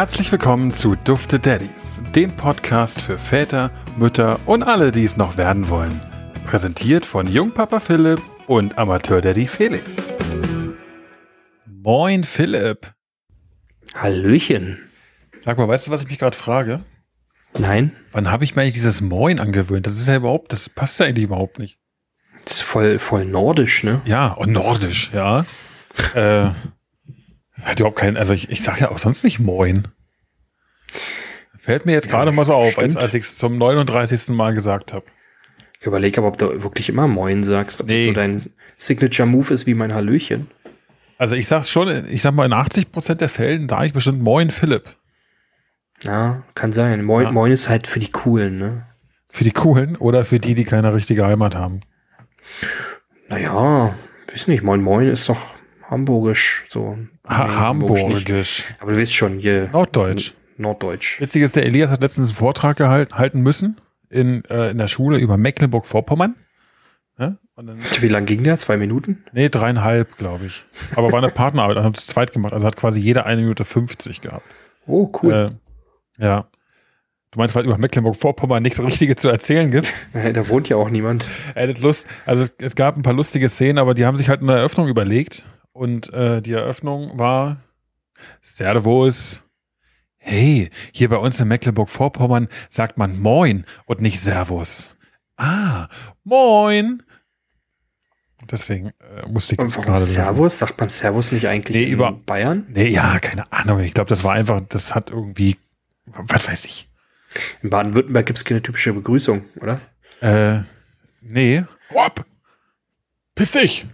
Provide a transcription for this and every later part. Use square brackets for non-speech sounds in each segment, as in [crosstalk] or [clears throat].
Herzlich willkommen zu Dufte Daddies, dem Podcast für Väter, Mütter und alle, die es noch werden wollen. Präsentiert von Jungpapa Philipp und Amateur-Daddy Felix. Moin Philipp. Hallöchen. Sag mal, weißt du, was ich mich gerade frage? Nein, Wann habe ich mir eigentlich dieses Moin angewöhnt? Das ist ja überhaupt, das passt ja eigentlich überhaupt nicht. das ist voll, voll nordisch, ne? Ja, und nordisch, ja. [laughs] äh, hat überhaupt keinen, also ich, ich sage ja auch sonst nicht Moin. Fällt mir jetzt Ja, gerade mal so auf, als, stimmt. als ich es zum 39. Mal gesagt habe. Ich überlege aber, ob du wirklich immer Moin sagst, ob Nee. das so dein Signature-Move ist wie mein Hallöchen. Also ich sag's schon, ich sag mal, in 80% der Fällen da ich bestimmt Moin Philipp. Ja, kann sein. Moin, Ja. Moin ist halt für die Coolen, ne? Für die Coolen oder für die, die keine richtige Heimat haben. Naja, weiß nicht, Moin Moin ist doch hamburgisch, so. Ha Nee, hamburgisch. Hamburgisch. Aber du weißt schon, hier. Norddeutsch. Norddeutsch. Witzig ist, der Elias hat letztens einen Vortrag gehalten halten müssen in, äh, in der Schule über Mecklenburg-Vorpommern. Ja? Dann, Wie lang ging der? Zwei Minuten? nee, dreieinhalb, glaube ich. Aber war eine Partnerarbeit, also haben es zu zweit gemacht. Also hat quasi jeder eine Minute 50 gehabt. Oh, cool. Äh, ja. Du meinst, weil über Mecklenburg-Vorpommern nichts Richtiges zu erzählen gibt? [laughs] Äh, da wohnt ja auch niemand. Er hätte Lust. Also es, es gab ein paar lustige Szenen, aber die haben sich halt eine Eröffnung überlegt. Und äh, die Eröffnung war Servus. Hey, hier bei uns in Mecklenburg-Vorpommern sagt man Moin und nicht Servus. Ah, Moin. Deswegen äh, musste ich Und jetzt warum gerade. Servus? Sagt man Servus nicht eigentlich Nee, in über- Bayern? Nee, ja, keine Ahnung. Ich glaube, das war einfach, das hat irgendwie, was weiß ich. In Baden-Württemberg gibt es keine typische Begrüßung, oder? Äh, nee. Ab! Piss dich!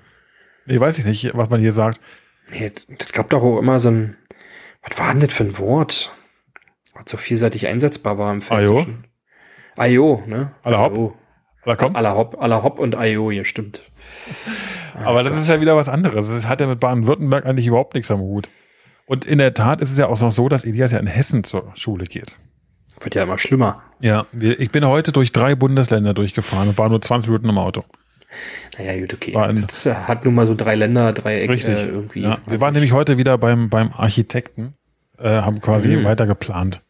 Nee, weiß ich nicht, was man hier sagt. Das gab doch auch immer so ein, was war denn das für ein Wort? Was so vielseitig einsetzbar war im Ajo? Pfälzischen. Ajo, ne? Aller Hopp. Ajo. Oder komm? Aller Hopp, aller Hopp und Ajo, hier stimmt. Aber das ist ja wieder was anderes. Das hat ja mit Baden-Württemberg eigentlich überhaupt nichts am Hut. Und in der Tat ist es ja auch noch so, dass Elias ja in Hessen zur Schule geht. Wird ja immer schlimmer. Ja, ich bin heute durch drei Bundesländer durchgefahren und war nur 20 Minuten im Auto. Naja, gut, okay. Ein- Das hat nun mal so drei Länder, Dreieck Richtig. Äh, irgendwie. ja, wir waren nämlich heute wieder beim, beim Architekten, äh, haben quasi Mhm. weiter geplant.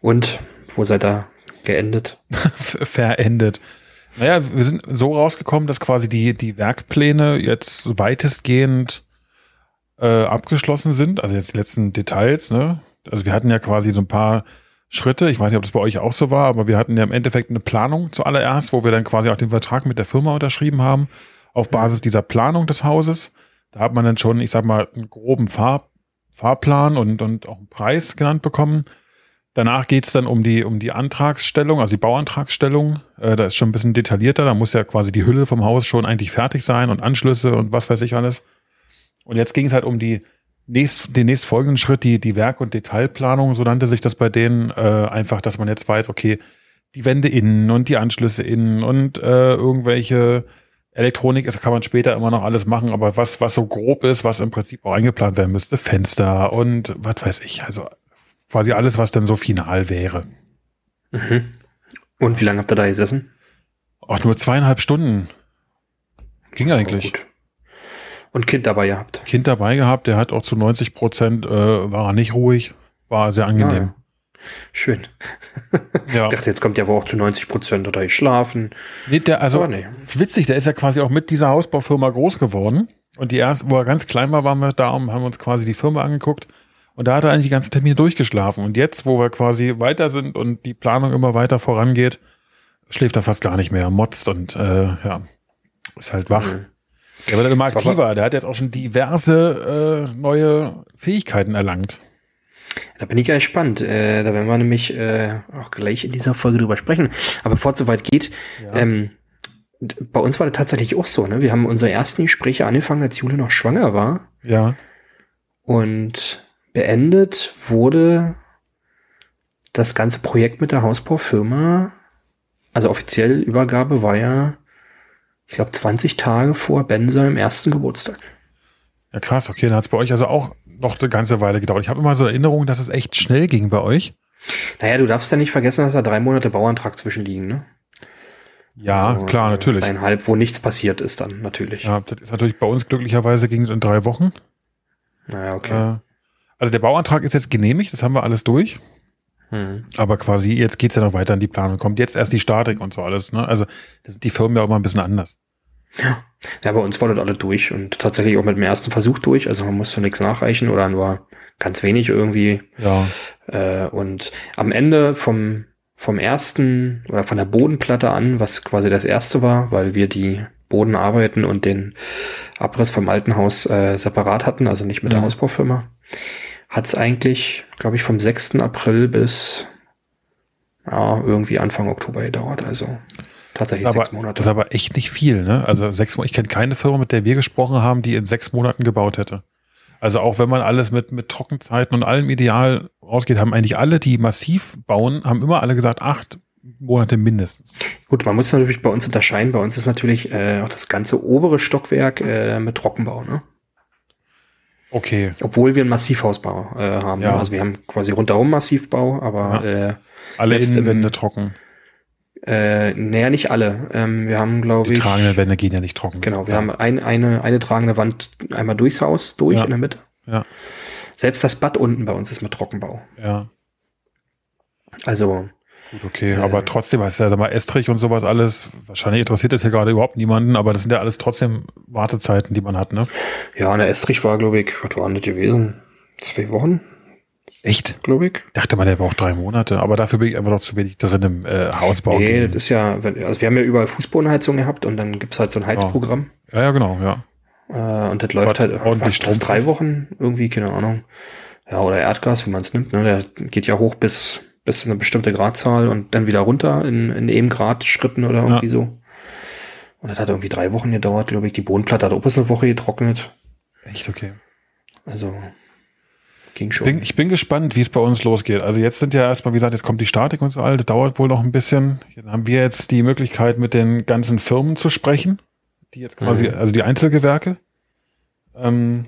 Und wo seid ihr geendet? [laughs] Verendet. Naja, wir sind so rausgekommen, dass quasi die, die Werkpläne jetzt weitestgehend äh, abgeschlossen sind. Also jetzt die letzten Details, ne? Also wir hatten ja quasi so ein paar Schritte. Ich weiß nicht, ob das bei euch auch so war, aber wir hatten ja im Endeffekt eine Planung zuallererst, wo wir dann quasi auch den Vertrag mit der Firma unterschrieben haben, auf Basis dieser Planung des Hauses. Da hat man dann schon, ich sag mal, einen groben Fahr Fahrplan und, und auch einen Preis genannt bekommen. Danach geht's dann um die, um die Antragsstellung, also die Bauantragsstellung. Äh, da ist schon ein bisschen detaillierter. Da muss ja quasi die Hülle vom Haus schon eigentlich fertig sein und Anschlüsse und was weiß ich alles. Und jetzt ging es halt um die nächst, den nächstfolgenden Schritt, die, die Werk- und Detailplanung, so nannte sich das bei denen. Äh, einfach, dass man jetzt weiß, okay, die Wände innen und die Anschlüsse innen und äh, irgendwelche Elektronik ist, kann man später immer noch alles machen, aber was, was so grob ist, was im Prinzip auch eingeplant werden müsste, Fenster und was weiß ich, also quasi alles, was dann so final wäre. Mhm. Und wie lange habt ihr da gesessen? Auch nur zweieinhalb Stunden. Ging eigentlich. Und Kind dabei gehabt. Kind dabei gehabt, der hat auch zu 90 Prozent, äh, war er nicht ruhig, war sehr angenehm. Schön. [laughs] Ja. Ich dachte, jetzt kommt ja wohl auch zu 90 Prozent oder geschlafen. Nee, der, also, nee. ist witzig, der ist ja quasi auch mit dieser Hausbaufirma groß geworden. Und die erste, wo er ganz klein war, waren wir da und haben uns quasi die Firma angeguckt. Und da hat er eigentlich die ganzen Termine durchgeschlafen. Und jetzt, wo wir quasi weiter sind und die Planung immer weiter vorangeht, schläft er fast gar nicht mehr, motzt und äh, ja, ist halt wach. Mhm. Der wird dann immer Das aktiver. Der hat jetzt auch schon diverse äh, neue Fähigkeiten erlangt. Da bin ich ja gespannt. Äh, da werden wir nämlich äh, auch gleich in dieser Folge drüber sprechen. Aber bevor es soweit geht, Ja. ähm, bei uns war das tatsächlich auch so. Ne? Wir haben unsere ersten Gespräche angefangen, als Jule noch schwanger war. Ja. Und beendet wurde das ganze Projekt mit der Hausbaufirma. Also offiziell Übergabe war ja, ich glaube, 20 Tage vor Ben seinem ersten Geburtstag. Ja, krass, okay, dann hat es bei euch also auch noch eine ganze Weile gedauert. Ich habe immer so Erinnerungen, dass es echt schnell ging bei euch. Naja, du darfst ja nicht vergessen, dass da drei Monate Bauantrag zwischenliegen, ne? Ja, Also, klar, äh, natürlich. Dreieinhalb, wo nichts passiert ist dann, natürlich. Ja, das ist natürlich bei uns glücklicherweise ging es in drei Wochen. Naja, okay. Äh, Also der Bauantrag ist jetzt genehmigt, das haben wir alles durch. Hm. Aber quasi, jetzt geht's ja noch weiter in die Planung. Kommt jetzt erst die Statik und so alles. Ne? Also das sind die Firmen ja auch mal ein bisschen anders. Ja. ja, bei uns war das alle durch und tatsächlich auch mit dem ersten Versuch durch. Also man musste nichts nachreichen oder nur ganz wenig irgendwie. Ja. Äh, und am Ende vom, vom ersten oder von der Bodenplatte an, was quasi das erste war, weil wir die Bodenarbeiten und den Abriss vom alten Haus äh, separat hatten, also nicht mit der mhm. Hausbaufirma, hat es eigentlich, glaube ich, vom 6. April bis ja, irgendwie Anfang Oktober gedauert. Also tatsächlich aber, sechs Monate. Das ist aber echt nicht viel, ne? Also sechs Monate. Ich kenne keine Firma, mit der wir gesprochen haben, die in sechs Monaten gebaut hätte. Also auch wenn man alles mit, mit Trockenzeiten und allem ideal rausgeht, haben eigentlich alle, die massiv bauen, haben immer alle gesagt, acht Monate mindestens. Gut, man muss natürlich bei uns unterscheiden. Bei uns ist natürlich äh, auch das ganze obere Stockwerk äh, mit Trockenbau, ne? Okay. Obwohl wir einen Massivhausbau äh, haben. Ja. Also wir haben quasi rundherum Massivbau, aber ja. äh, alle Innenwände trocken. Äh, naja, nicht alle. Ähm, wir haben, glaube ich. Die tragenden Wände gehen ja nicht trocken. Genau, wir ja. haben ein, eine, eine tragende Wand einmal durchs Haus, durch in der Mitte. Ja. Selbst das Bad unten bei uns ist mit Trockenbau. Ja. Also. Gut, okay, äh, aber trotzdem heißt ja, sag mal, Estrich und sowas alles, wahrscheinlich interessiert das ja gerade überhaupt niemanden, aber das sind ja alles trotzdem Wartezeiten, die man hat, ne? Ja, der Estrich war, glaube ich, was war das gewesen? Zwei Wochen? Echt? Glaube ich. Dachte man, der braucht drei Monate, aber dafür bin ich einfach noch zu wenig drin im äh, Hausbau. Nee, das ist ja, also wir haben ja überall Fußbodenheizung gehabt und dann gibt's halt so ein Heizprogramm. Ja, ja, genau, ja. Äh, und das läuft halt ordentlich das drei Wochen irgendwie, keine Ahnung. Ja, oder Erdgas, wie man es nimmt, ne? Der geht ja hoch bis, bis eine bestimmte Gradzahl und dann wieder runter in, in eben Grad Schritten oder irgendwie ja. so. Und das hat irgendwie drei Wochen gedauert, glaube ich. Die Bodenplatte hat auch bis eine Woche getrocknet. Echt okay. Also Ging schon. Bin, ich bin gespannt, wie es bei uns losgeht. Also jetzt sind ja erstmal, wie gesagt, jetzt kommt die Statik und so das dauert wohl noch ein bisschen. Dann haben wir jetzt die Möglichkeit, mit den ganzen Firmen zu sprechen, die jetzt quasi, mhm. also die Einzelgewerke, ähm,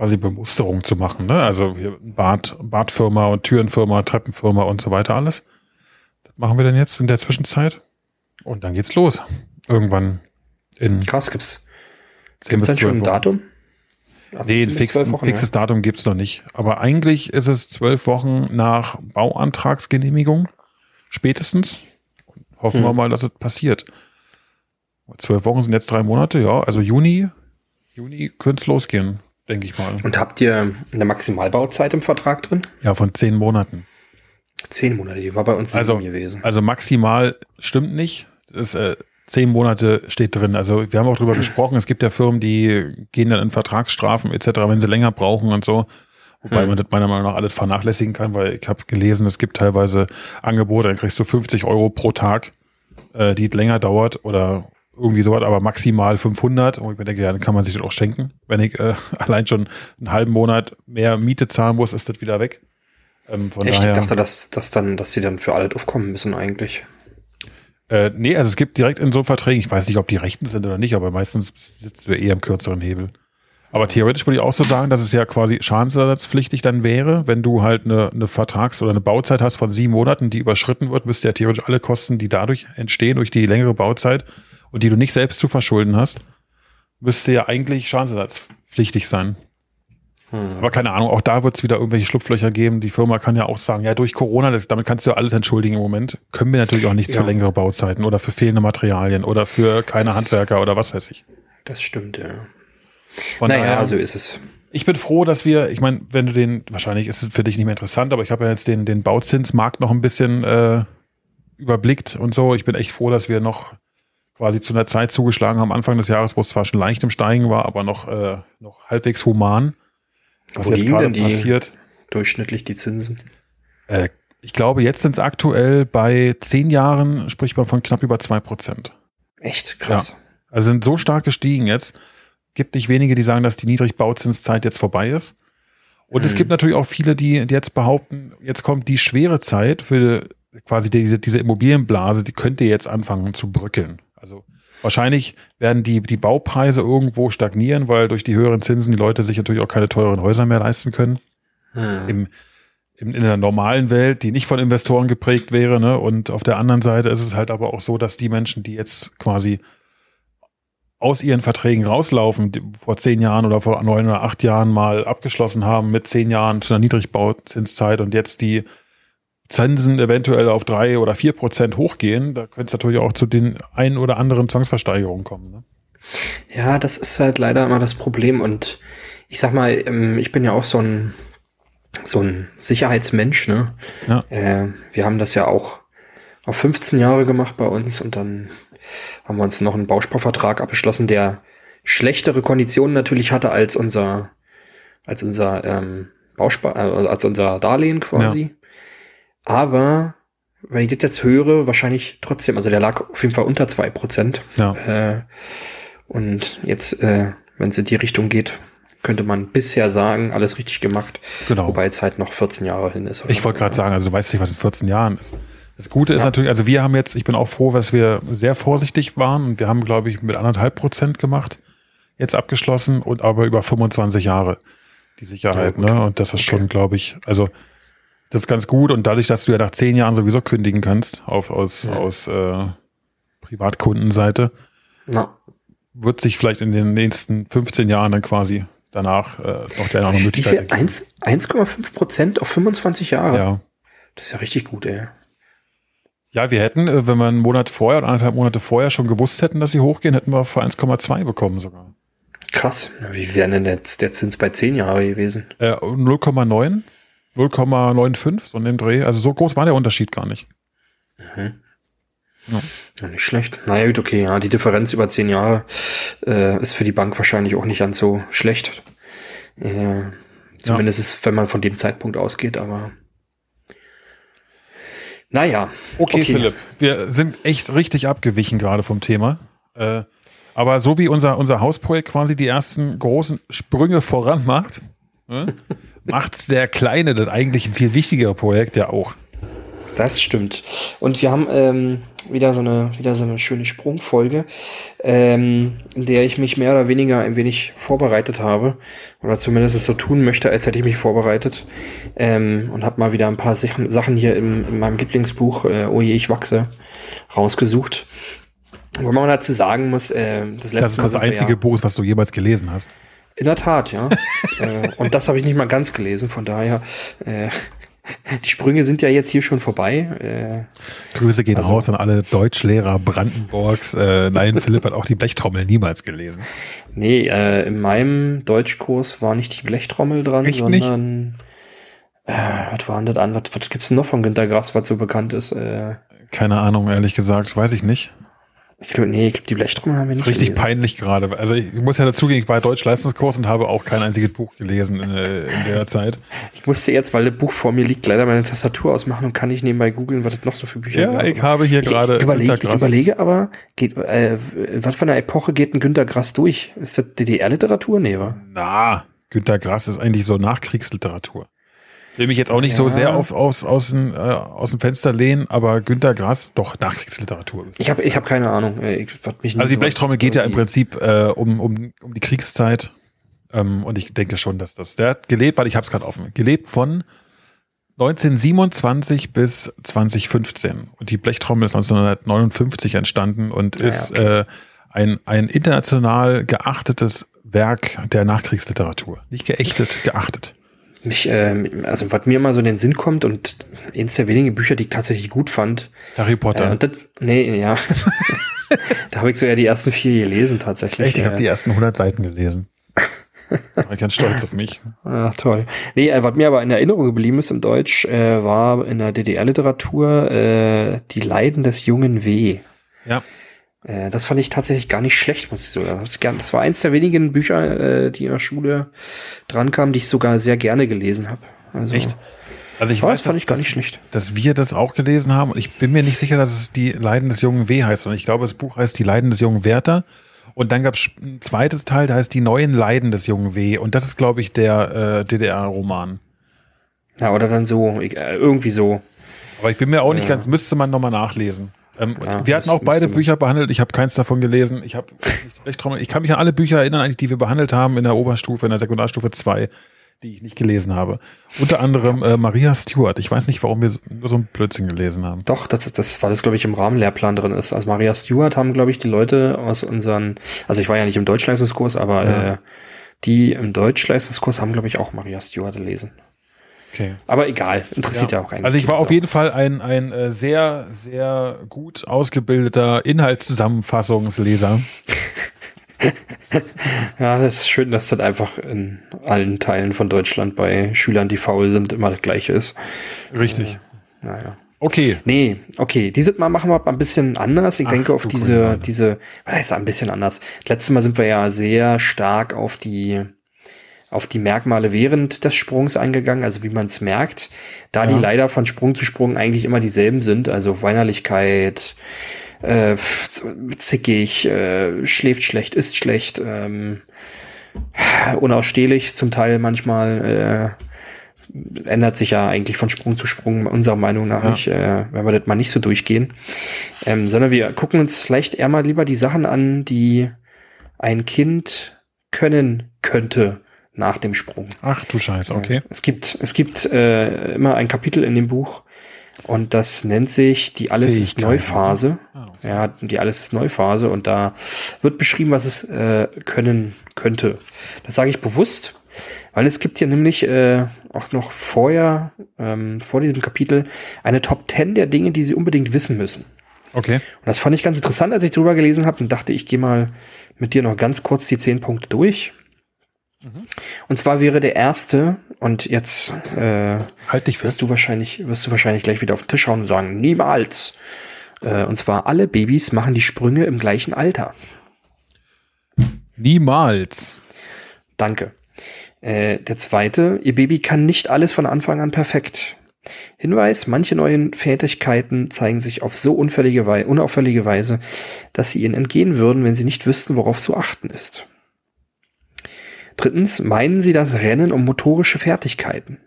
quasi Bemusterung zu machen. Ne? Also hier Bad, Badfirma und Türenfirma, Treppenfirma und so weiter alles. Das machen wir dann jetzt in der Zwischenzeit. Und dann geht's los. Irgendwann in. Krass, gibt's, gibt's denn schon ein Datum? Also nee, ein, fix, fixes ja. Datum gibt's noch nicht. Aber eigentlich ist es zwölf Wochen nach Bauantragsgenehmigung. Spätestens. Hoffen mhm. wir mal, dass es passiert. Zwölf Wochen sind jetzt drei Monate, ja. Also Juni, Juni könnte es losgehen, denke ich mal. Und habt ihr eine Maximalbauzeit im Vertrag drin? Ja, von zehn Monaten. Zehn Monate, die war bei uns also, gewesen. Also maximal stimmt nicht. Das ist äh, zehn Monate steht drin. Also wir haben auch drüber [clears throat] gesprochen, es gibt ja Firmen, die gehen dann in Vertragsstrafen etc., wenn sie länger brauchen und so. Wobei hm. man das meiner Meinung nach alles vernachlässigen kann, weil ich habe gelesen, es gibt teilweise Angebote, dann kriegst du 50 Euro pro Tag, äh, die länger dauert oder irgendwie sowas, aber maximal 500. Und ich mir denke, ja, dann kann man sich das auch schenken. Wenn ich äh, [laughs] allein schon einen halben Monat mehr Miete zahlen muss, ist das wieder weg. Ähm, von Echt? Daher, ich dachte, dass, dass, dann, dass sie dann für alles aufkommen müssen eigentlich. Äh, nee, also es gibt direkt in so Verträgen, ich weiß nicht, ob die Rechten sind oder nicht, aber meistens sitzt du eher im kürzeren Hebel. Aber theoretisch würde ich auch so sagen, dass es ja quasi schadensersatzpflichtig dann wäre, wenn du halt eine, eine Vertrags- oder eine Bauzeit hast von sieben Monaten, die überschritten wird, müsste ja theoretisch alle Kosten, die dadurch entstehen, durch die längere Bauzeit und die du nicht selbst zu verschulden hast, müsste ja eigentlich schadensersatzpflichtig sein. Hm. Aber keine Ahnung, auch da wird es wieder irgendwelche Schlupflöcher geben. Die Firma kann ja auch sagen, ja, durch Corona, das, damit kannst du ja alles entschuldigen im Moment. Können wir natürlich auch nichts ja. für längere Bauzeiten oder für fehlende Materialien oder für keine das, Handwerker oder was weiß ich. Das stimmt, ja. Von naja, daher, so ist es. Ich bin froh, dass wir, ich meine, wenn du den, wahrscheinlich ist es für dich nicht mehr interessant, aber ich habe ja jetzt den, den Bauzinsmarkt noch ein bisschen äh, überblickt und so. Ich bin echt froh, dass wir noch quasi zu einer Zeit zugeschlagen haben, Anfang des Jahres, wo es zwar schon leicht im Steigen war, aber noch, äh, noch halbwegs human. Was Wo jetzt gerade passiert. Durchschnittlich die Zinsen. Äh, ich glaube, jetzt sind es aktuell bei zehn Jahren, spricht man von knapp über zwei Prozent. Echt krass. Ja. Also sind so stark gestiegen jetzt. Gibt nicht wenige, die sagen, dass die Niedrigbauzinszeit jetzt vorbei ist. Und hm. es gibt natürlich auch viele, die, die jetzt behaupten, jetzt kommt die schwere Zeit für quasi diese, diese Immobilienblase, die könnte jetzt anfangen zu bröckeln. Also Wahrscheinlich werden die, die Baupreise irgendwo stagnieren, weil durch die höheren Zinsen die Leute sich natürlich auch keine teuren Häuser mehr leisten können. Hm. Im, im, in der normalen Welt, die nicht von Investoren geprägt wäre. Ne? Und auf der anderen Seite ist es halt aber auch so, dass die Menschen, die jetzt quasi aus ihren Verträgen rauslaufen, die vor zehn Jahren oder vor neun oder acht Jahren mal abgeschlossen haben mit zehn Jahren zu einer Niedrigbauzinszeit und jetzt die Zinsen eventuell auf drei oder vier Prozent hochgehen, da könnte es natürlich auch zu den ein oder anderen Zwangsversteigerungen kommen. Ne? Ja, das ist halt leider immer das Problem und ich sag mal, ähm, ich bin ja auch so ein so ein Sicherheitsmensch, ne? Ja. Äh, wir haben das ja auch auf 15 Jahre gemacht bei uns und dann haben wir uns noch einen Bausparvertrag abgeschlossen, der schlechtere Konditionen natürlich hatte als unser, als unser ähm, Bauspar, äh, als unser Darlehen quasi. Ja. Aber wenn ich das jetzt höre, wahrscheinlich trotzdem, also der lag auf jeden Fall unter zwei Prozent. Ja. Äh, und jetzt, äh, wenn es in die Richtung geht, könnte man bisher sagen, alles richtig gemacht. Genau. Wobei es halt noch 14 Jahre hin ist. Ich wollte gerade sagen, also du weißt nicht, was in 14 Jahren ist. Das Gute ist ja. natürlich, also wir haben jetzt, ich bin auch froh, dass wir sehr vorsichtig waren und wir haben, glaube ich, mit anderthalb Prozent gemacht, jetzt abgeschlossen und aber über 25 Jahre die Sicherheit, ja, ne? Und das ist okay. schon, glaube ich, also das ist ganz gut und dadurch, dass du ja nach zehn Jahren sowieso kündigen kannst, auf, aus, ja. aus äh, Privatkundenseite, ja. wird sich vielleicht in den nächsten 15 Jahren dann quasi danach äh, noch der andere Möglichkeit. 1,5 Prozent auf 25 Jahre? Ja. Das ist ja richtig gut, ey. Ja, wir hätten, äh, wenn wir einen Monat vorher oder anderthalb Monate vorher schon gewusst hätten, dass sie hochgehen, hätten wir für 1,2 bekommen sogar. Krass. Wie wäre denn jetzt der Zins bei 10 Jahre gewesen? Äh, 0,9, 0,95, so in dem Dreh. Also so groß war der Unterschied gar nicht. Mhm. Ja. ja. nicht schlecht. Naja, gut, okay. Ja, die Differenz über 10 Jahre äh, ist für die Bank wahrscheinlich auch nicht ganz so schlecht. Äh, zumindest ja. ist, wenn man von dem Zeitpunkt ausgeht, aber naja. Okay, okay, Philipp, wir sind echt richtig abgewichen gerade vom Thema. Äh, aber so wie unser, unser Hausprojekt quasi die ersten großen Sprünge voran macht, ne, [laughs] macht's der kleine, das eigentlich ein viel wichtigere Projekt ja auch. Das stimmt. Und wir haben ähm, wieder so eine, wieder so eine schöne Sprungfolge, ähm, in der ich mich mehr oder weniger ein wenig vorbereitet habe. Oder zumindest es so tun möchte, als hätte ich mich vorbereitet. Ähm, und habe mal wieder ein paar Sachen hier im, in meinem Lieblingsbuch, äh, Oh je, ich wachse, rausgesucht. Wo man dazu sagen muss, äh, das letzte Das ist das einzige ja, Buch, was du jemals gelesen hast. In der Tat, ja. [laughs] äh, und das habe ich nicht mal ganz gelesen, von daher äh, die Sprünge sind ja jetzt hier schon vorbei. Äh, Grüße gehen also, raus an alle Deutschlehrer Brandenburgs. Äh, nein, [laughs] Philipp hat auch die Blechtrommel niemals gelesen. Nee, äh, in meinem Deutschkurs war nicht die Blechtrommel dran, Echt sondern äh, was war denn das an? Was, was gibt es denn noch von Günter Grass, was so bekannt ist? Äh, Keine Ahnung, ehrlich gesagt, weiß ich nicht. Ich glaube, nee, ich glaube, die Blechtrommel haben wir nicht. Das ist richtig gelesen. peinlich gerade. Also ich muss ja dazugehen, ich war Deutsch-Leistungskurs und habe auch kein einziges Buch gelesen in, äh, in, der Zeit. Ich musste jetzt, weil das Buch vor mir liegt, leider meine Tastatur ausmachen und kann nicht nebenbei googeln, was es noch so für Bücher gibt. Ja, ich habe hier gerade. Ich, überlege, ich überlege aber, geht, äh, was für eine Epoche geht ein Günter Grass durch? Ist das DDR-Literatur? Nee, wa? Na, Günter Grass ist eigentlich so Nachkriegsliteratur will mich jetzt auch nicht ja. so sehr auf, aus, aus, dem, äh, aus dem Fenster lehnen, aber Günter Grass, doch Nachkriegsliteratur. Ich habe ich hab keine Ahnung. Ich, mich also die so Blechtrommel geht ja im Prinzip äh, um, um, um die Kriegszeit. Ähm, und ich denke schon, dass das, der hat gelebt, weil ich habe es gerade offen, gelebt von 1927 bis 2015. Und die Blechtrommel ist 1959 entstanden und ja, ist okay. äh, ein, ein international geachtetes Werk der Nachkriegsliteratur. Nicht geächtet, geachtet mich, äh, also was mir mal so in den Sinn kommt und eins der wenigen Bücher, die ich tatsächlich gut fand. Harry Potter. Äh, das, nee, ja. [laughs] da habe ich so ja die ersten vier gelesen tatsächlich. Echt? Ich habe die ersten 100 Seiten gelesen. War ich ganz stolz auf mich. Ach, toll. Nee, äh, was mir aber in Erinnerung geblieben ist im Deutsch, äh, war in der DDR-Literatur äh, Die Leiden des jungen W. Ja. Äh, das fand ich tatsächlich gar nicht schlecht, muss ich sogar sagen. Das war eins der wenigen Bücher, äh, die in der Schule drankamen, die ich sogar sehr gerne gelesen habe. Also, Echt? Also ich weiß, das fand dass, ich gar nicht schlecht. dass wir das auch gelesen haben und ich bin mir nicht sicher, dass es die Leiden des jungen W heißt, sondern ich glaube, das Buch heißt Die Leiden des jungen Werther und dann gab es ein zweites Teil, da heißt Die neuen Leiden des jungen W und das ist, glaube ich, der äh, DDR-Roman. Ja, oder dann so, äh, irgendwie so. Aber ich bin mir auch nicht ja. ganz, müsste man nochmal nachlesen. Ähm, ja, wir hatten auch beide Bücher behandelt. Ich habe keins davon gelesen. Ich habe [laughs] ich kann mich an alle Bücher erinnern, eigentlich, die wir behandelt haben in der Oberstufe, in der Sekundarstufe 2. die ich nicht gelesen habe. Unter anderem äh, Maria Stewart. Ich weiß nicht, warum wir nur so ein Blödsinn gelesen haben. Doch, das, das war das, glaube ich, im Rahmenlehrplan drin ist. Also Maria Stewart haben, glaube ich, die Leute aus unseren, also ich war ja nicht im Deutschleistungskurs, aber Ja. äh, die im Deutschleistungskurs haben, glaube ich, auch Maria Stewart gelesen. Okay. Aber egal, interessiert ja, auch eigentlich. Also ich war auf jeden Fall ein, ein äh, sehr, sehr gut ausgebildeter Inhaltszusammenfassungsleser. [laughs] Ja, das ist schön, dass das einfach in allen Teilen von Deutschland bei Schülern, die faul sind, immer das Gleiche ist. Richtig. Naja. Okay. Nee, okay. Dieses Mal machen wir ein bisschen anders. Ich Ach, denke auf diese, diese, was heißt ein bisschen anders? Letztes Mal sind wir ja sehr stark auf die, auf die Merkmale während des Sprungs eingegangen, also wie man es merkt. Da Ja. die leider von Sprung zu Sprung eigentlich immer dieselben sind, also Weinerlichkeit, äh, zickig, äh, schläft schlecht, isst schlecht, ähm, unausstehlich zum Teil manchmal, äh, ändert sich ja eigentlich von Sprung zu Sprung unserer Meinung nach Ja. nicht, äh, wenn wir das mal nicht so durchgehen. Ähm, sondern wir gucken uns vielleicht eher mal lieber die Sachen an, die ein Kind können könnte nach dem Sprung. Ach du Scheiße, okay. Es gibt, es gibt äh, immer ein Kapitel in dem Buch und das nennt sich die Alles ist. Neu-Phase. Okay. Ja, die Alles ist Neu-Phase und da wird beschrieben, was es äh, können könnte. Das sage ich bewusst, weil es gibt hier nämlich äh, auch noch vorher, ähm, vor diesem Kapitel, eine Top 10 der Dinge, die Sie unbedingt wissen müssen. Okay. Und das fand ich ganz interessant, als ich drüber gelesen habe und dachte, ich gehe mal mit dir noch ganz kurz die zehn Punkte durch. Und zwar wäre der erste, und jetzt äh, Halt dich wirst du wahrscheinlich, wirst du wahrscheinlich gleich wieder auf den Tisch schauen und sagen, niemals. Äh, und zwar alle Babys machen die Sprünge im gleichen Alter. Niemals. Danke. Äh, der zweite, ihr Baby kann nicht alles von Anfang an perfekt. Hinweis, manche neuen Fertigkeiten zeigen sich auf so unauffällige Weise, dass sie ihnen entgehen würden, wenn sie nicht wüssten, worauf zu achten ist. Drittens, meinen sie das Rennen um motorische Fertigkeiten.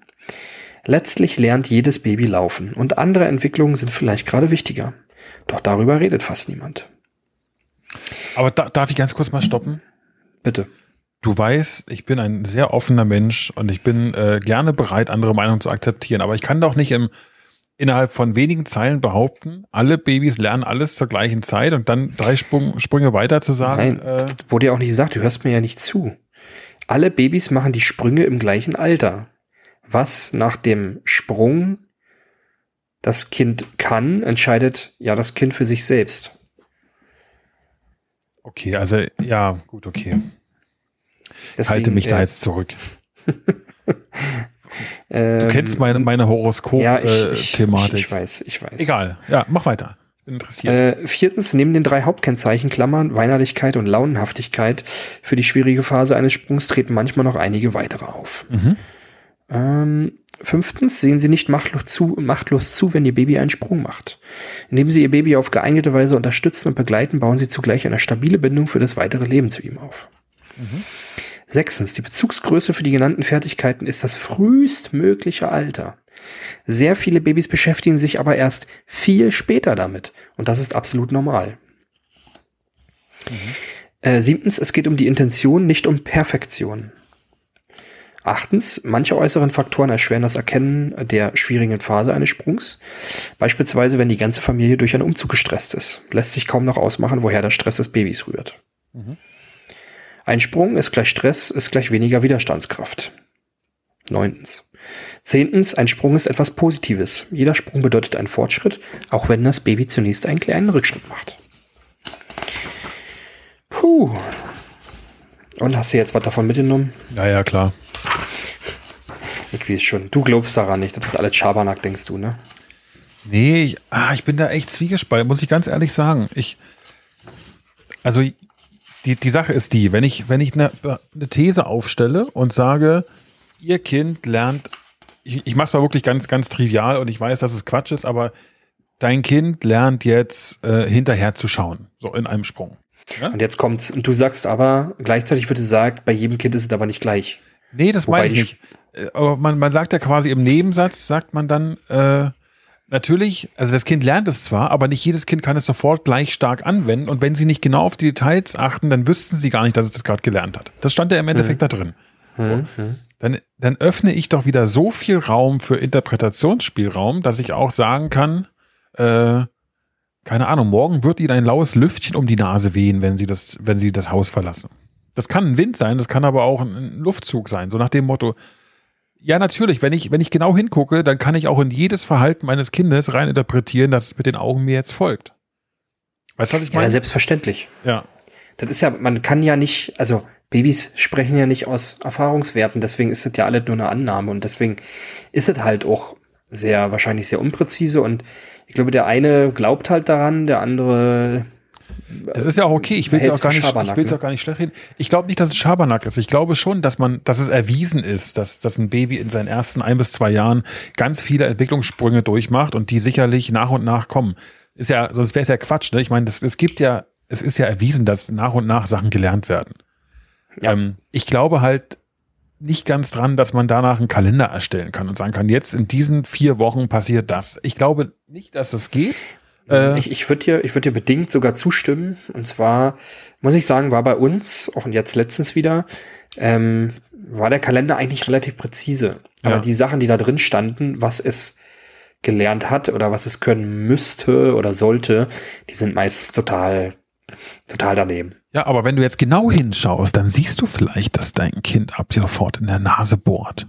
Letztlich lernt jedes Baby laufen und andere Entwicklungen sind vielleicht gerade wichtiger. Doch darüber redet fast niemand. Aber da, darf ich ganz kurz mal stoppen? Bitte. Du weißt, ich bin ein sehr offener Mensch und ich bin äh, gerne bereit, andere Meinungen zu akzeptieren. Aber ich kann doch nicht im, innerhalb von wenigen Zeilen behaupten, alle Babys lernen alles zur gleichen Zeit und dann drei Sprung, Sprünge weiter zu sagen. Nein, Äh, wurde ja auch nicht gesagt, du hörst mir ja nicht zu. Alle Babys machen die Sprünge im gleichen Alter. Was nach dem Sprung das Kind kann, entscheidet ja das Kind für sich selbst. okay, also ja, gut, okay. Deswegen, Halte mich da äh, jetzt zurück. ähm, [laughs] Du kennst meine, meine ja, ich, Horoskop-Thematik. ich, ich weiß, ich weiß. Egal. Ja, mach weiter. Interessiert. Äh, viertens, neben den drei Hauptkennzeichen Klammern, Weinerlichkeit und Launenhaftigkeit für die schwierige Phase eines Sprungs treten manchmal noch einige weitere auf. mhm. Ähm, fünftens, sehen Sie nicht machtlos zu, machtlos zu, wenn Ihr Baby einen Sprung macht. Indem Sie Ihr Baby auf geeignete Weise unterstützen und begleiten, bauen Sie zugleich eine stabile Bindung für das weitere Leben zu ihm auf. Sechstens, die Bezugsgröße für die genannten Fertigkeiten ist das frühestmögliche Alter. Sehr viele Babys beschäftigen sich aber erst viel später damit. Und das ist absolut normal. Äh, siebtens, es geht um die Intention, nicht um Perfektion. Achtens, manche äußeren Faktoren erschweren das Erkennen der schwierigen Phase eines Sprungs. Beispielsweise, wenn die ganze Familie durch einen Umzug gestresst ist. Lässt sich kaum noch ausmachen, woher der Stress des Babys rührt. Ein Sprung ist gleich Stress, ist gleich weniger Widerstandskraft. Neuntens. Zehntens, ein Sprung ist etwas Positives. Jeder Sprung bedeutet einen Fortschritt, auch wenn das Baby zunächst einen kleinen Rückschritt macht. Puh. Und hast du jetzt was davon mitgenommen? Ja, ja, klar. Ich weiß schon. Du glaubst daran nicht. Das ist alles Schabernack, denkst du, ne? Nee, ich, ah, ich bin da echt zwiegespalten, muss ich ganz ehrlich sagen. Ich, also die, die Sache ist die, wenn ich, wenn ich eine, eine These aufstelle und sage, ihr Kind lernt, ich, ich mache es mal wirklich ganz, ganz trivial und ich weiß, dass es Quatsch ist, aber dein Kind lernt jetzt äh, hinterher zu schauen, so in einem Sprung. Und jetzt kommt's. Und du sagst aber, gleichzeitig wird gesagt, bei jedem Kind ist es aber nicht gleich. Nee, das Wobei meine ich nicht. Äh, Aber man, man sagt ja quasi im Nebensatz, sagt man dann, äh, natürlich, also das Kind lernt es zwar, aber nicht jedes Kind kann es sofort gleich stark anwenden. Und wenn sie nicht genau auf die Details achten, dann wüssten sie gar nicht, dass es das gerade gelernt hat. Das stand ja im Endeffekt da drin. So. Dann, dann öffne ich doch wieder so viel Raum für Interpretationsspielraum, dass ich auch sagen kann, äh, keine Ahnung, morgen wird ihnen ein laues Lüftchen um die Nase wehen, wenn sie das, wenn sie das Haus verlassen. Das kann ein Wind sein, das kann aber auch ein Luftzug sein, so nach dem Motto, ja, natürlich, wenn ich, wenn ich genau hingucke, dann kann ich auch in jedes Verhalten meines Kindes rein interpretieren, dass es mit den Augen mir jetzt folgt. Weißt du, was ich meine? Ja, selbstverständlich. Ja. Das ist ja, man kann ja nicht, also Babys sprechen ja nicht aus Erfahrungswerten, deswegen ist das ja alles nur eine Annahme und deswegen ist es halt auch sehr, wahrscheinlich sehr unpräzise und ich glaube, der eine glaubt halt daran, der andere das ist ja auch okay. Ich will es auch gar nicht, ich will's ne? auch gar nicht schlecht reden. Ich glaube nicht, dass es Schabernack ist. Ich glaube schon, dass man, dass es erwiesen ist, dass, dass ein Baby in seinen ersten ein bis zwei Jahren ganz viele Entwicklungssprünge durchmacht und die sicherlich nach und nach kommen. Ist ja, sonst wäre es ja Quatsch, ne? Ich meine, es gibt ja, es ist ja erwiesen, dass nach und nach Sachen gelernt werden. Ja. Ähm, ich glaube halt nicht ganz dran, dass man danach einen Kalender erstellen kann und sagen kann, jetzt in diesen vier Wochen passiert das. Ich glaube nicht, dass das geht. Äh, ich ich würde dir, ich würde dir bedingt sogar zustimmen. Und zwar muss ich sagen, war bei uns, auch jetzt letztens wieder, ähm, war der Kalender eigentlich relativ präzise. Aber ja. die Sachen, die da drin standen, was es gelernt hat oder was es können müsste oder sollte, die sind meistens total, total daneben. Ja, aber wenn du jetzt genau hinschaust, dann siehst du vielleicht, dass dein Kind ab sofort in der Nase bohrt.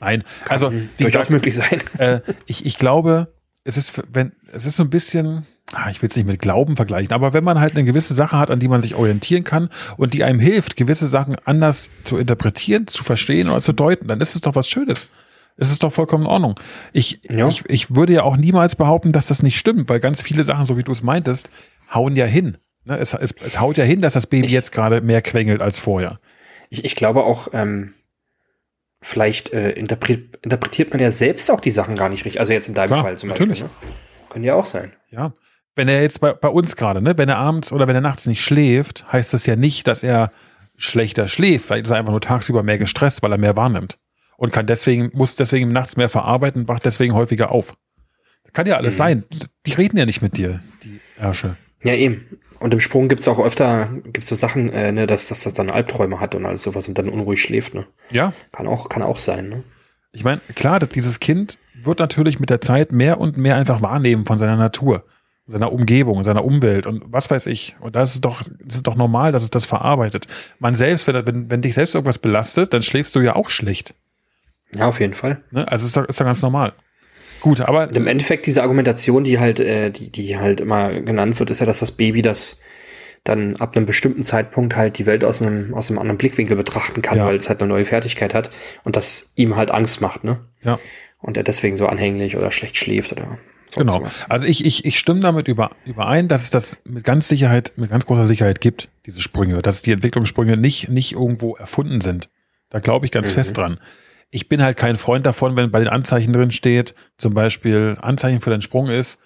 Nein, also Kann wie durchaus möglich sein. [laughs] Äh, ich, ich glaube, es ist, wenn, es ist so ein bisschen, ah, ich will es nicht mit Glauben vergleichen, aber wenn man halt eine gewisse Sache hat, an die man sich orientieren kann und die einem hilft, gewisse Sachen anders zu interpretieren, zu verstehen oder zu deuten, dann ist es doch was Schönes. Es ist doch vollkommen in Ordnung. Ich, ja. ich, ich würde ja auch niemals behaupten, dass das nicht stimmt, weil ganz viele Sachen, so wie du es meintest, hauen ja hin. Ne? Es, es, es haut ja hin, dass das Baby ich, jetzt gerade mehr quengelt als vorher. Ich, ich glaube auch, ähm, vielleicht äh, interpret, interpretiert man ja selbst auch die Sachen gar nicht richtig. Also jetzt in deinem Klar, Fall zum natürlich. Beispiel. Ne? Können ja auch sein. Ja. Wenn er jetzt bei, bei uns gerade, ne, wenn er abends oder wenn er nachts nicht schläft, heißt das ja nicht, dass er schlechter schläft. Vielleicht ist er einfach nur tagsüber mehr gestresst, weil er mehr wahrnimmt. Und kann deswegen, muss deswegen nachts mehr verarbeiten, wacht deswegen häufiger auf. Kann ja alles mhm. sein. Die reden ja nicht mit dir, die Ärsche. Ja, eben. Und im Sprung gibt's auch öfter, gibt's so Sachen, äh, ne, dass, dass das dann Albträume hat und alles sowas und dann unruhig schläft, ne? Ja. Kann auch, kann auch sein, ne? Ich meine, klar, dass dieses Kind wird natürlich mit der Zeit mehr und mehr einfach wahrnehmen von seiner Natur, seiner Umgebung, seiner Umwelt und was weiß ich. Und das ist doch, das ist doch normal, dass es das verarbeitet. Man selbst, wenn, wenn, wenn dich selbst irgendwas belastet, dann schläfst du ja auch schlecht. Ja, auf jeden Fall. Ne? Also ist doch, ist doch ganz normal. Gut, aber. Und Im Endeffekt diese Argumentation, die halt, äh, die, die halt immer genannt wird, ist ja, dass das Baby das dann ab einem bestimmten Zeitpunkt halt die Welt aus einem, aus einem anderen Blickwinkel betrachten kann, ja. weil es halt eine neue Fertigkeit hat und das ihm halt Angst macht, ne? Ja. Und er deswegen so anhänglich oder schlecht schläft oder. Genau. Was. Also ich, ich, ich stimme damit über, überein, dass es das mit ganz Sicherheit, mit ganz großer Sicherheit gibt, diese Sprünge, dass die Entwicklungssprünge nicht, nicht irgendwo erfunden sind. Da glaube ich ganz mhm. fest dran ich bin halt kein Freund davon, wenn bei den Anzeichen drin steht, zum Beispiel Anzeichen für den Sprung ist,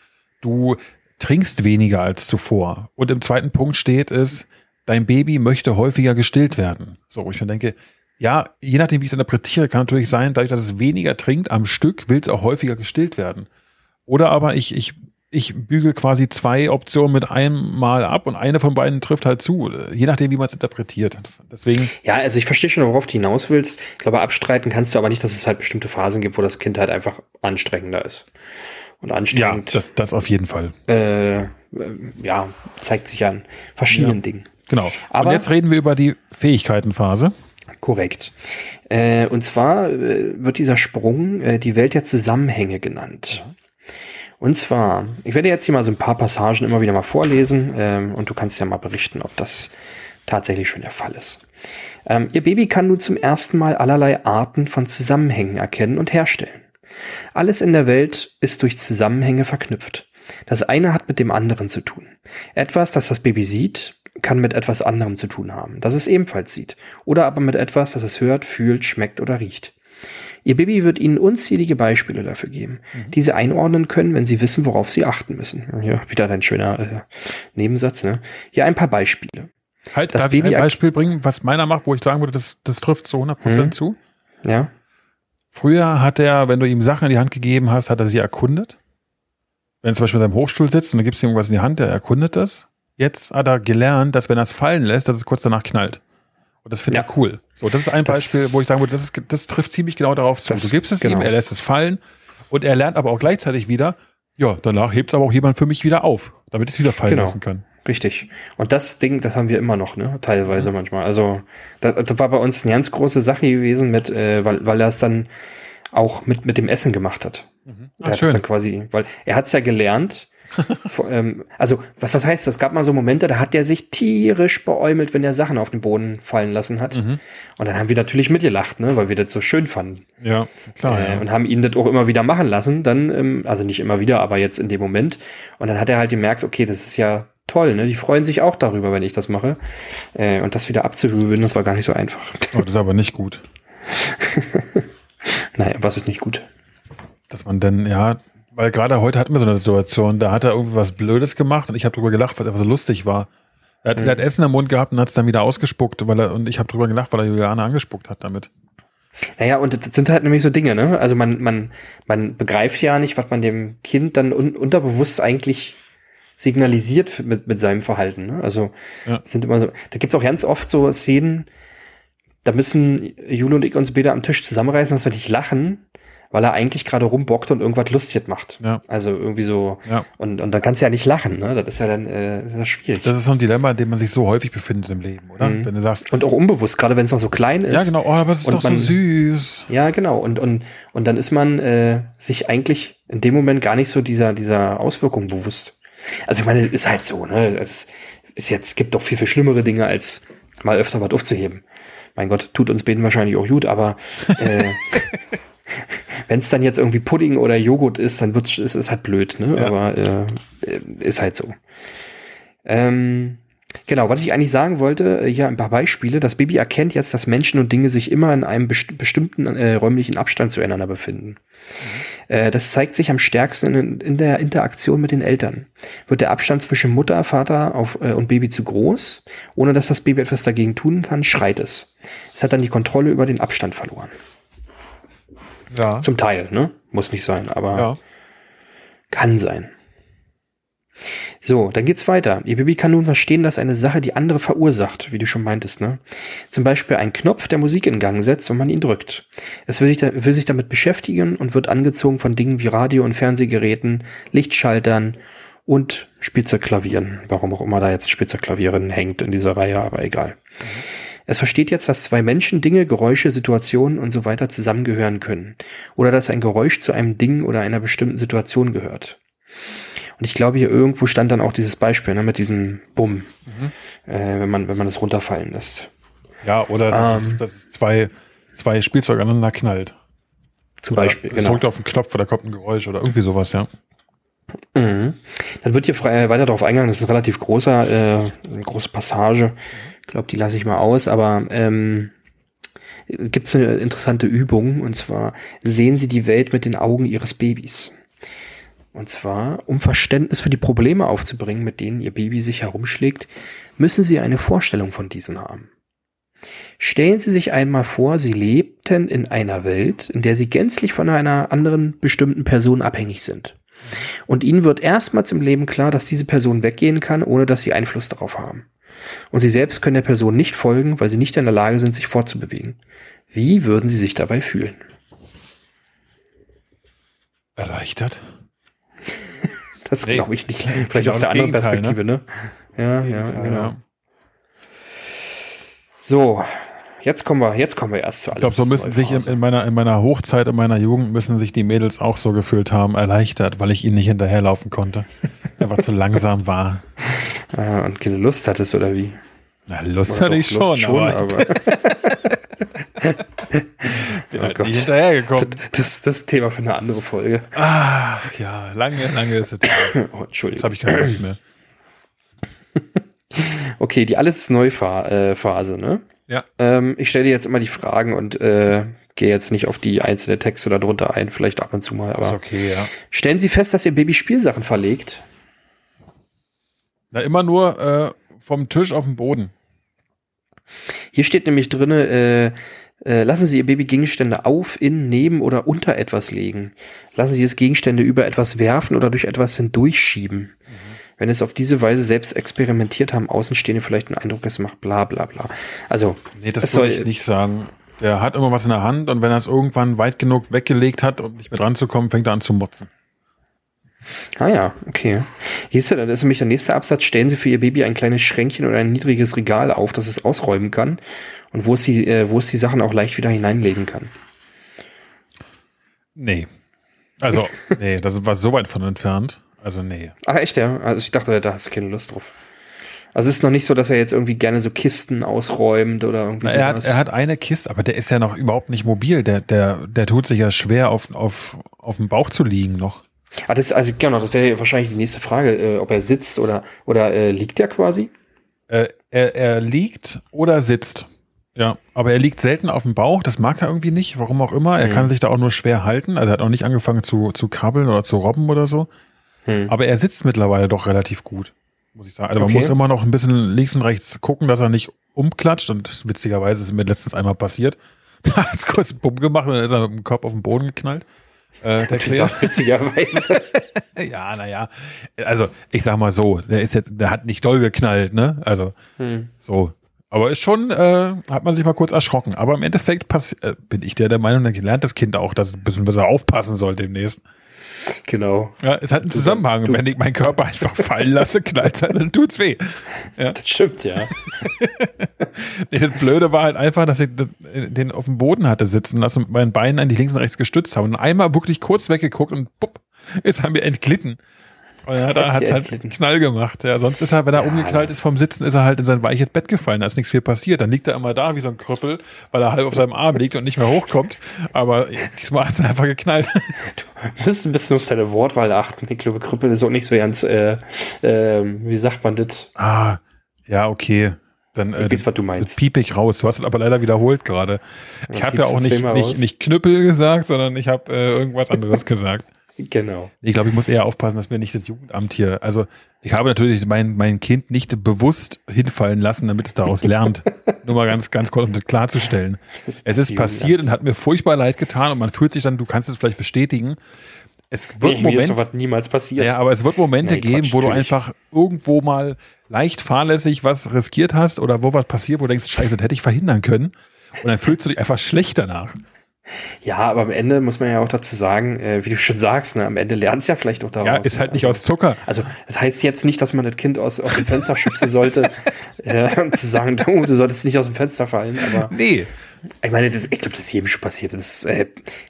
du trinkst weniger als zuvor. Und im zweiten Punkt steht es, dein Baby möchte häufiger gestillt werden. So, wo ich mir denke, ja, je nachdem, wie ich es interpretiere, kann natürlich sein, dadurch, dass es weniger trinkt am Stück, will es auch häufiger gestillt werden. Oder aber ich, ich ich bügel quasi zwei Optionen mit einem Mal ab und eine von beiden trifft halt zu, je nachdem, wie man es interpretiert. Deswegen. Ja, also ich verstehe schon, worauf du hinaus willst. Ich glaube, abstreiten kannst du aber nicht, dass es halt bestimmte Phasen gibt, wo das Kind halt einfach anstrengender ist. Und anstrengend. Ja, das, das auf jeden Fall. Äh, ja, zeigt sich an verschiedenen ja, Dingen. Genau. Aber und jetzt reden wir über die Fähigkeitenphase. Korrekt. Äh, und zwar äh, wird dieser Sprung äh, die Welt der Zusammenhänge genannt. Ja. Und zwar, ich werde jetzt hier mal so ein paar Passagen immer wieder mal vorlesen ähm, und du kannst ja mal berichten, ob das tatsächlich schon der Fall ist. Ähm, ihr Baby kann nun zum ersten Mal allerlei Arten von Zusammenhängen erkennen und herstellen. Alles in der Welt ist durch Zusammenhänge verknüpft. Das eine hat mit dem anderen zu tun. Etwas, das das Baby sieht, kann mit etwas anderem zu tun haben, das es ebenfalls sieht. Oder aber mit etwas, das es hört, fühlt, schmeckt oder riecht. Ihr Baby wird Ihnen unzählige Beispiele dafür geben, mhm. die Sie einordnen können, wenn Sie wissen, worauf Sie achten müssen. Ja, wieder ein schöner äh, Nebensatz. Ne? Hier ein paar Beispiele. Halt, das darf Baby ich ein Beispiel bringen, was meiner macht, wo ich sagen würde, das, das trifft zu 100% mhm. zu? Ja. Früher hat er, wenn du ihm Sachen in die Hand gegeben hast, hat er sie erkundet. Wenn er zum Beispiel in seinem Hochstuhl sitzt und du gibst ihm irgendwas in die Hand, der erkundet das. Jetzt hat er gelernt, dass wenn er es fallen lässt, dass es kurz danach knallt. Und das finde Ja. ich cool. So, das ist ein Das- Beispiel, wo ich sagen würde, das, ist, das trifft ziemlich genau darauf zu. Das- du gibst es genau. ihm, er lässt es fallen und er lernt aber auch gleichzeitig wieder, ja, danach hebt es aber auch jemand für mich wieder auf, damit ich es wieder fallen Genau. lassen kann. Richtig. Und das Ding, das haben wir immer noch, ne? Teilweise manchmal. Also, das, das war bei uns eine ganz große Sache gewesen, mit, äh, weil, weil er es dann auch mit, mit dem Essen gemacht hat. Ah, Der hat es schön. dann quasi, weil er hat es ja gelernt. Ähm, also, was, was heißt das? Es gab mal so Momente, da hat er sich tierisch beäumelt, wenn er Sachen auf den Boden fallen lassen hat. Mhm. Und dann haben wir natürlich mitgelacht, ne? Weil wir das so schön fanden. Ja, klar. äh, ja. und haben ihn das auch immer wieder machen lassen, dann, ähm, also nicht immer wieder, aber jetzt in dem Moment. Und dann hat er halt gemerkt, okay, das ist ja toll, ne? Die freuen sich auch darüber, wenn ich das mache. Äh, und das wieder abzuhören, das war gar nicht so einfach. [laughs] Oh, das ist aber nicht gut. naja, was ist nicht gut? Dass man dann, ja, weil gerade heute hatten wir so eine Situation, da hat er irgendwie was Blödes gemacht und ich habe drüber gelacht, weil es einfach so lustig war. Er hat, er hat Essen im Mund gehabt und hat es dann wieder ausgespuckt, weil er, und ich habe drüber gelacht, weil er Juliane angespuckt hat damit. Naja, und das sind halt nämlich so Dinge, ne? Also man, man, man begreift ja nicht, was man dem Kind dann un unterbewusst eigentlich signalisiert mit, mit seinem Verhalten. Ne? Also Ja. sind immer so, da gibt es auch ganz oft so Szenen, da müssen Jule und ich uns beide am Tisch zusammenreißen, dass wir nicht lachen, weil er eigentlich gerade rumbockt und irgendwas lustig macht. Ja. Also irgendwie so, Ja. und, und dann kannst du ja nicht lachen, ne? Das ist ja dann äh, das ist schwierig. Das ist so ein Dilemma, in dem man sich so häufig befindet im Leben, oder? Mhm. Wenn du sagst, und auch unbewusst, gerade wenn es noch so klein ist. ja genau, oh, aber es ist und doch so man- süß. Ja, genau. Und, und, und dann ist man äh, sich eigentlich in dem Moment gar nicht so dieser, dieser Auswirkung bewusst. Also ich meine, ist halt so, ne? Es ist jetzt, gibt doch viel, viel schlimmere Dinge, als mal öfter was aufzuheben. Mein Gott, tut uns beten wahrscheinlich auch gut, aber äh, [laughs] [laughs] wenn es dann jetzt irgendwie Pudding oder Joghurt ist, dann wird ist es halt blöd, ne? Ja. Aber äh, ist halt so. Ähm, genau, was ich eigentlich sagen wollte, äh, hier ein paar Beispiele. Das Baby erkennt jetzt, dass Menschen und Dinge sich immer in einem best bestimmten äh, räumlichen Abstand zueinander befinden. Äh, das zeigt sich am stärksten in, in der Interaktion mit den Eltern. Wird der Abstand zwischen Mutter, Vater auf, äh, und Baby zu groß, ohne dass das Baby etwas dagegen tun kann, schreit es. Es hat dann die Kontrolle über den Abstand verloren. Ja. Zum Teil, ne? Muss nicht sein, aber ja. kann sein. So, dann geht's weiter. Ihr Baby kann nun verstehen, dass eine Sache die andere verursacht, wie du schon meintest, ne? Zum Beispiel ein Knopf, der Musik in Gang setzt und man ihn drückt. Es will sich, da, will sich damit beschäftigen und wird angezogen von Dingen wie Radio- und Fernsehgeräten, Lichtschaltern und Spielzeugklavieren. Warum auch immer da jetzt Spielzeugklavieren hängt in dieser Reihe, aber egal. Es versteht jetzt, dass zwei Menschen, Dinge, Geräusche, Situationen und so weiter zusammengehören können. Oder dass ein Geräusch zu einem Ding oder einer bestimmten Situation gehört. Und ich glaube, hier irgendwo stand dann auch dieses Beispiel ne, mit diesem Bumm, äh, wenn man wenn man das runterfallen lässt. ja, oder dass, Ähm. es, dass es zwei, zwei Spielzeuge aneinander knallt. Zum Oder Beispiel, es genau. drückt auf den Knopf oder kommt ein Geräusch oder irgendwie sowas, ja. Mhm. Dann wird hier äh, weiter darauf eingegangen, das ist ein relativ großer, äh, eine große Passage. Ich glaube, die lasse ich mal aus, aber ähm, gibt es eine interessante Übung und zwar sehen Sie die Welt mit den Augen Ihres Babys. Und zwar, um Verständnis für die Probleme aufzubringen, mit denen Ihr Baby sich herumschlägt, müssen Sie eine Vorstellung von diesen haben. Stellen Sie sich einmal vor, Sie lebten in einer Welt, in der Sie gänzlich von einer anderen bestimmten Person abhängig sind. Und ihnen wird erstmals im Leben klar, dass diese Person weggehen kann, ohne dass sie Einfluss darauf haben. Und sie selbst können der Person nicht folgen, weil sie nicht in der Lage sind, sich fortzubewegen. Wie würden sie sich dabei fühlen? Erleichtert. [laughs] Das Nee. glaube ich nicht. Vielleicht aus der anderen Gegenteil, Perspektive, ne? Ja, ja, Gegenteil, genau. ja. So, jetzt kommen wir, jetzt kommen wir erst zu Ich glaube, so müssen sich in, in, meiner, in meiner Hochzeit, in meiner Jugend, müssen sich die Mädels auch so gefühlt haben, erleichtert, weil ich ihnen nicht hinterherlaufen konnte. [laughs] Einfach zu langsam war. äh, und keine Lust hattest oder wie? Na, Lust Oder hatte ich Lust schon, aber, aber [laughs] bin Oh halt Gott. nicht hinterhergekommen. das, das ist Thema für eine andere Folge. Ach ja, lange, lange ist es. [laughs] Oh, Entschuldigung. Jetzt habe ich keine Lust mehr. Okay, die Alles ist Neu-Phase, äh, Phase, ne? Ja. Ähm, ich stelle dir jetzt immer die Fragen und äh, gehe jetzt nicht auf die einzelnen Texte darunter ein, vielleicht ab und zu mal, Ist aber okay, ja. stellen Sie fest, dass Ihr Baby Spielsachen verlegt. Na, immer nur äh, vom Tisch auf den Boden. Hier steht nämlich drinne, äh, äh, lassen Sie Ihr Baby Gegenstände auf, in, neben oder unter etwas legen. Lassen Sie es Gegenstände über etwas werfen oder durch etwas hindurchschieben. Wenn es auf diese Weise selbst experimentiert haben, Außenstehende vielleicht einen Eindruck, es macht bla bla bla. Also, nee, das soll ich nicht sagen. Der hat immer was in der Hand und wenn er es irgendwann weit genug weggelegt hat, um nicht mehr dran zu kommen, fängt er an zu motzen. Ah ja, okay. Hier ist ja, das ist nämlich der nächste Absatz. Stellen Sie für Ihr Baby ein kleines Schränkchen oder ein niedriges Regal auf, das es ausräumen kann und wo es die, äh, wo es die Sachen auch leicht wieder hineinlegen kann. Nee. Also, [laughs] nee, das war so weit von entfernt. Also, nee. Ach, echt, ja? Also, ich dachte, da hast du keine Lust drauf. Also, es ist noch nicht so, dass er jetzt irgendwie gerne so Kisten ausräumt oder irgendwie so. Er hat, er hat eine Kiste, aber der ist ja noch überhaupt nicht mobil. Der, der, der tut sich ja schwer, auf, auf, auf dem Bauch zu liegen noch. Ah, das, also genau, das wäre wahrscheinlich die nächste Frage, äh, ob er sitzt oder, oder äh, liegt er quasi? Äh, er, er liegt oder sitzt. Ja, aber er liegt selten auf dem Bauch, das mag er irgendwie nicht, warum auch immer. Er mhm. kann sich da auch nur schwer halten. Also er hat auch nicht angefangen zu, zu krabbeln oder zu robben oder so. Mhm. Aber er sitzt mittlerweile doch relativ gut, muss ich sagen. Also okay. man muss immer noch ein bisschen links und rechts gucken, dass er nicht umklatscht. Und witzigerweise ist mir letztens einmal passiert. [laughs] Da hat es kurz einen Bumm gemacht und dann ist er mit dem Kopf auf den Boden geknallt. Äh, der du sagst witzigerweise. [laughs] ja, naja. Also, ich sag mal so, der ist jetzt, der hat nicht doll geknallt, ne? Also, hm. so. Aber ist schon, äh, hat man sich mal kurz erschrocken. Aber im Endeffekt äh, bin ich der, der Meinung, dann lernt das Kind auch, dass es ein bisschen besser aufpassen soll demnächst. Genau. Ja, es hat einen Zusammenhang. Du, Wenn ich meinen Körper einfach fallen lasse, knallt es halt, dann tut's weh. Ja. Das stimmt, ja. [laughs] das Blöde war halt einfach, dass ich den auf dem Boden hatte sitzen lassen und mit meinen Beinen an die links und rechts gestützt habe und einmal wirklich kurz weggeguckt und bupp, ist er mir entglitten. Und [laughs] ja, da hat es halt einen Knall gemacht. Ja, sonst ist er, wenn er ja, umgeknallt ist vom Sitzen, ist er halt in sein weiches Bett gefallen. Da ist nichts viel passiert. Dann liegt er immer da wie so ein Krüppel, weil er halb auf seinem Arm liegt und nicht mehr hochkommt. Aber diesmal hat es einfach geknallt. [laughs] Du musst ein bisschen auf deine Wortwahl achten. Ich glaube, Krüppel ist auch nicht so ganz, äh, äh, wie sagt man das? Ah, ja, okay. Dann äh, weiß, was du meinst. piep ich raus. Du hast es aber leider wiederholt gerade. Ich habe ja auch nicht, nicht, nicht Knüppel gesagt, sondern ich habe äh, irgendwas anderes [laughs] gesagt. Genau. Ich glaube, ich muss eher aufpassen, dass mir nicht das Jugendamt hier, also ich habe natürlich mein, mein Kind nicht bewusst hinfallen lassen, damit es daraus [laughs] lernt. Nur mal ganz, ganz kurz, um das klarzustellen. Das es ist passiert und hat mir furchtbar leid getan und man fühlt sich dann, du kannst es vielleicht bestätigen, es wird nee, Momente, sowas niemals passiert. Ja, aber es wird Momente nee, geben, Quatsch, wo du einfach irgendwo mal leicht fahrlässig was riskiert hast oder wo was passiert, wo du denkst, scheiße, das hätte ich verhindern können. Und dann fühlst du dich einfach schlecht danach. Ja, aber am Ende muss man ja auch dazu sagen, äh, wie du schon sagst, ne, am Ende lernt es ja vielleicht auch daraus. Ja, ist halt ne? nicht aus Zucker. Also, das heißt jetzt nicht, dass man das Kind aus, aus dem Fenster schubsen sollte, [laughs] äh, und zu sagen, du, du solltest nicht aus dem Fenster fallen. Aber nee. Ich meine, das, ich glaube, das ist jedem schon passiert. Das ist, äh,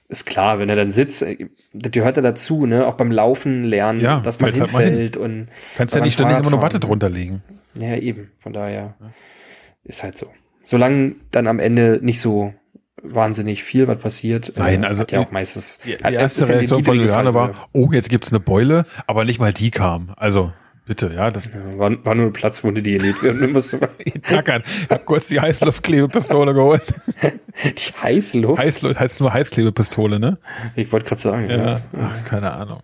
ist klar, wenn er dann sitzt, äh, das gehört ja dazu, ne? Auch beim Laufen lernen, ja, dass man hinfällt halt hin. und. Kannst ja nicht ständig immer nur Watte drunter legen. Ja, eben. Von daher ist halt so. Solange dann am Ende nicht so wahnsinnig viel, was passiert. Nein, äh, also ja auch meistens. Die, die erste Reaktion von Juliane war, oh, jetzt gibt's eine Beule, aber nicht mal die kam. Also bitte, ja, das ja, war, war, nur eine Platzwunde, die genäht werden musste. [laughs] Tackern. Ich hab kurz die Heißluftklebepistole geholt. [laughs] die Heißluft? Heißluft heißt nur Heißklebepistole, ne? Ich wollte gerade sagen. Ja. ja. Ach, keine Ahnung.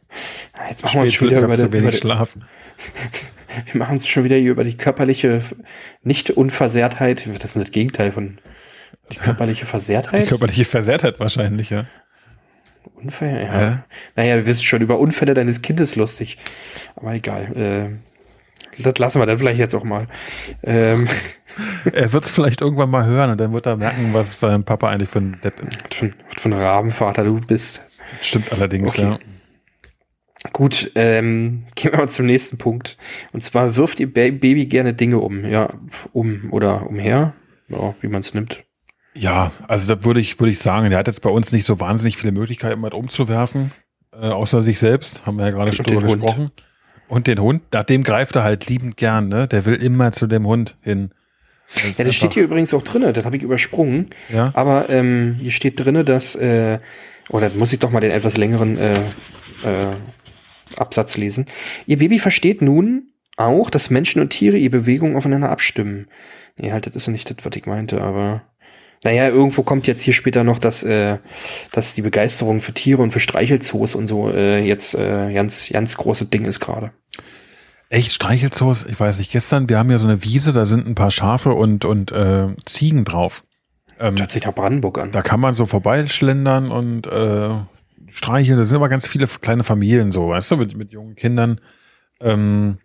Jetzt machen wir uns schon wieder über, so wenig schlafen. [laughs] wir machen es schon wieder hier über die körperliche Nicht-Unversehrtheit. Das ist das Gegenteil von die körperliche Versehrtheit? Die körperliche Versehrtheit wahrscheinlich, ja. Unfälle, ja. ja. Naja, du wirst schon über Unfälle deines Kindes lustig. Aber egal. Äh, das lassen wir dann vielleicht jetzt auch mal. Ähm. [laughs] Er wird es vielleicht irgendwann mal hören und dann wird er merken, was dein Papa eigentlich für ein Depp ist. Was für, was für ein Rabenvater du bist. Stimmt allerdings, okay. ja. Gut, ähm, gehen wir mal zum nächsten Punkt. Und zwar wirft ihr Baby gerne Dinge um. Ja, um oder umher. Ja, wie man es nimmt. Ja, also da würde ich, würde ich sagen, der hat jetzt bei uns nicht so wahnsinnig viele Möglichkeiten, mit umzuwerfen, äh, außer sich selbst, haben wir ja gerade schon drüber gesprochen. Hund. Und den Hund, nach dem greift er halt liebend gern, ne? Der will immer zu dem Hund hin. Das ja, das steht hier übrigens auch drinne, das habe ich übersprungen. Ja. Aber ähm, hier steht drinne, dass, äh, oder oh, muss ich doch mal den etwas längeren äh, äh, Absatz lesen. Ihr Baby versteht nun auch, dass Menschen und Tiere ihre Bewegungen aufeinander abstimmen. Nee, halt, das ist nicht das, was ich meinte, aber naja, irgendwo kommt jetzt hier später noch, dass, äh, dass die Begeisterung für Tiere und für Streichelzoos und so äh, jetzt äh, ganz, ganz große Ding ist gerade. Echt Streichelzoos? Ich weiß nicht. Gestern, wir haben ja so eine Wiese, da sind ein paar Schafe und, und äh, Ziegen drauf. Ähm, Tatsächlich nach Brandenburg an. Da kann man so vorbeischlendern und äh, streicheln. Da sind aber ganz viele kleine Familien so, weißt du, mit, mit jungen Kindern. Ähm,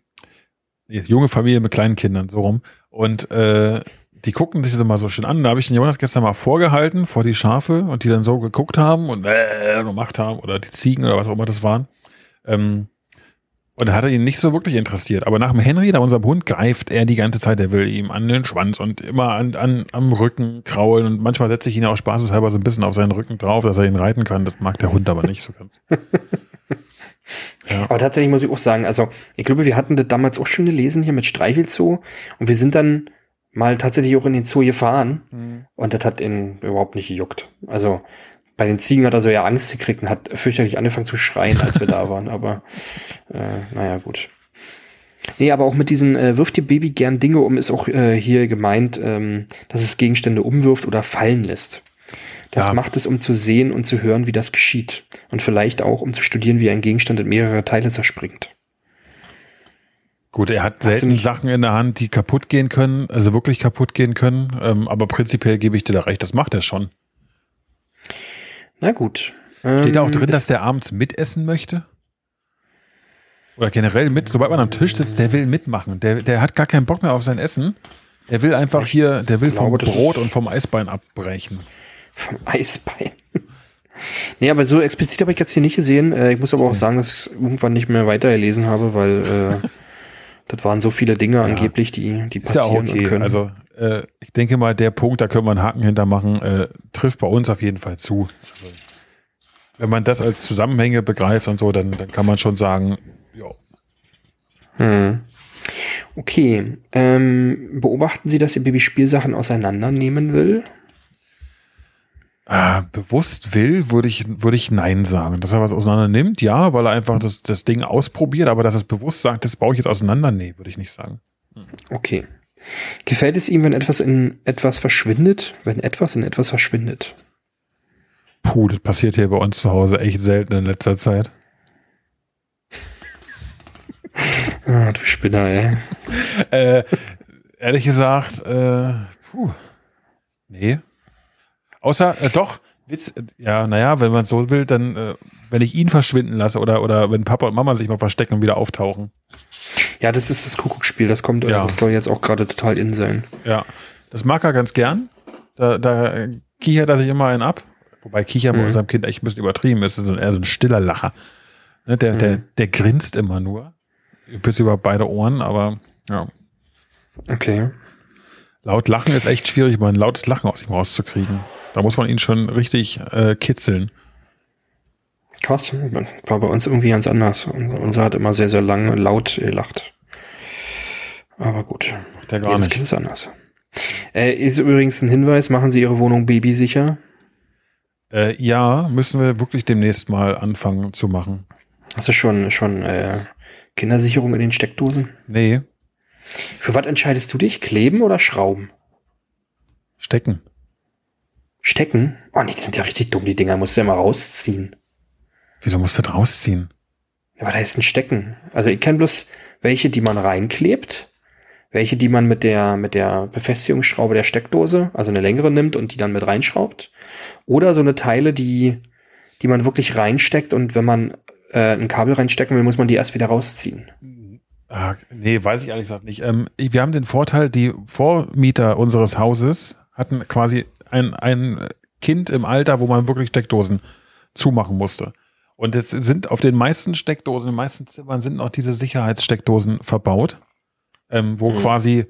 junge Familie mit kleinen Kindern, so rum. Und äh, die guckten sich das immer so schön an. Da habe ich den Jonas gestern mal vorgehalten vor die Schafe und die dann so geguckt haben und äh, gemacht haben oder die Ziegen oder was auch immer das waren. Ähm, und da hat er ihn nicht so wirklich interessiert. Aber nach dem Henry, da unserem Hund, greift er die ganze Zeit. Er will ihm an den Schwanz und immer an, an, am Rücken kraulen. Und manchmal setze ich ihn auch spaßeshalber so ein bisschen auf seinen Rücken drauf, dass er ihn reiten kann. Das mag der Hund aber nicht so ganz. [laughs] Ja. Aber tatsächlich muss ich auch sagen, also ich glaube, wir hatten das damals auch schon gelesen hier mit Streichelzoo und wir sind dann mal tatsächlich auch in den Zoo gefahren mhm. und das hat ihn überhaupt nicht gejuckt. Also bei den Ziegen hat er so ja Angst gekriegt und hat fürchterlich angefangen zu schreien, als wir da [laughs] waren. Aber äh, naja, gut. Nee, aber auch mit diesen äh, wirft ihr Baby gern Dinge um, ist auch äh, hier gemeint, ähm, dass es Gegenstände umwirft oder fallen lässt. Das ja. macht es, um zu sehen und zu hören, wie das geschieht. Und vielleicht auch, um zu studieren, wie ein Gegenstand in mehrere Teile zerspringt. Gut, er hat Hast selten Sachen in der Hand, die kaputt gehen können, also wirklich kaputt gehen können. Ähm, aber prinzipiell gebe ich dir da recht, das macht er schon. Na gut. Steht da auch ähm, drin, dass der abends mitessen möchte? Oder generell mit, sobald man am Tisch sitzt, der will mitmachen. Der, der hat gar keinen Bock mehr auf sein Essen. Der will einfach hier, der will vom Brot und vom Eisbein abbrechen. Vom Eisbein. [laughs] nee, aber so explizit habe ich jetzt hier nicht gesehen. Äh, ich muss aber auch sagen, dass ich irgendwann nicht mehr weitergelesen habe, weil äh, das waren so viele Dinge ja. angeblich, die, die passieren Ist ja auch okay. können. Also äh, ich denke mal, der Punkt, da können wir einen Haken hintermachen, äh, trifft bei uns auf jeden Fall zu. Also, wenn man das als Zusammenhänge begreift und so, dann, dann kann man schon sagen, ja. Hm. Okay. Ähm, beobachten Sie, dass Ihr Baby Spielsachen auseinandernehmen will? Äh, bewusst will, würde ich, würde ich Nein sagen. Dass er was auseinander nimmt, ja, weil er einfach das, das Ding ausprobiert, aber dass er es bewusst sagt, das baue ich jetzt auseinander, nee, würde ich nicht sagen. Okay. Gefällt es ihm, wenn etwas in etwas verschwindet? Wenn etwas in etwas verschwindet? Puh, das passiert hier bei uns zu Hause echt selten in letzter Zeit. [laughs] ah, du Spinner, ey. äh, ehrlich gesagt, äh, puh. Nee. Außer, äh, doch, Witz, äh, ja, naja, wenn man so will, dann, äh, wenn ich ihn verschwinden lasse oder, oder wenn Papa und Mama sich mal verstecken und wieder auftauchen. Ja, das ist das Kuckucksspiel, das kommt, ja. das soll jetzt auch gerade total in sein. Ja, das mag er ganz gern. Da, da kichert er sich immer einen ab. Wobei Kicher mhm. bei unserem Kind echt ein bisschen übertrieben ist. Das ist eher so ein stiller Lacher. Ne, der, mhm. der, der grinst immer nur. Bis über beide Ohren, aber ja. Okay. Laut Lachen ist echt schwierig, mal ein lautes Lachen aus ihm rauszukriegen. Da muss man ihn schon richtig äh, kitzeln. Krass, war bei uns irgendwie ganz anders. Unser hat immer sehr, sehr lang laut gelacht. Aber gut. Macht der gar Jedes nicht. Kind ist anders. Äh, ist übrigens ein Hinweis, machen Sie Ihre Wohnung babysicher? Äh, ja, müssen wir wirklich demnächst mal anfangen zu machen. Hast du schon, schon äh, Kindersicherung in den Steckdosen? Nee. Für was entscheidest du dich? Kleben oder Schrauben? Stecken. Stecken? Oh nee, die sind ja richtig dumm, die Dinger. Musst du ja mal rausziehen. Wieso musst du das rausziehen? Ja, aber da ist ein Stecken. Also ich kenne bloß welche, die man reinklebt, welche, die man mit der, mit der Befestigungsschraube der Steckdose, also eine längere nimmt und die dann mit reinschraubt. Oder so eine Teile, die, die man wirklich reinsteckt und wenn man äh, ein Kabel reinstecken will, muss man die erst wieder rausziehen. Ah, nee, weiß ich ehrlich gesagt nicht. Ähm, wir haben den Vorteil, die Vormieter unseres Hauses hatten quasi ein, ein Kind im Alter, wo man wirklich Steckdosen zumachen musste. Und jetzt sind auf den meisten Steckdosen, in den meisten Zimmern sind noch diese Sicherheitssteckdosen verbaut, ähm, wo mhm. quasi,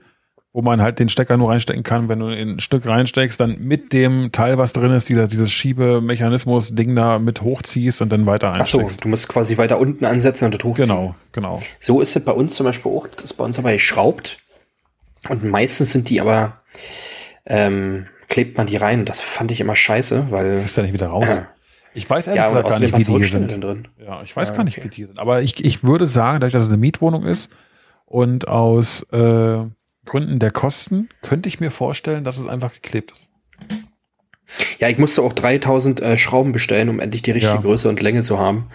wo man halt den Stecker nur reinstecken kann, wenn du ein Stück reinsteckst, dann mit dem Teil, was drin ist, dieser, dieses Schiebemechanismus-Ding da mit hochziehst und dann weiter einsteckst. Ach so, du musst quasi weiter unten ansetzen und das hochziehen. Genau, genau. So ist es bei uns zum Beispiel auch, das ist bei uns aber geschraubt. Und meistens sind die aber, ähm, klebt man die rein. Das fand ich immer scheiße, weil. Ist ja nicht wieder raus. Äh, ich weiß ehrlich ja, gesagt gar nicht, wie die sind. Drin. Ja, ich weiß ja, gar nicht, okay. wie die sind. Aber ich, ich würde sagen, dadurch, dass es eine Mietwohnung ist und aus äh, Gründen der Kosten, könnte ich mir vorstellen, dass es einfach geklebt ist. Ja, ich musste auch 3000 äh, Schrauben bestellen, um endlich die richtige ja. Größe und Länge zu haben.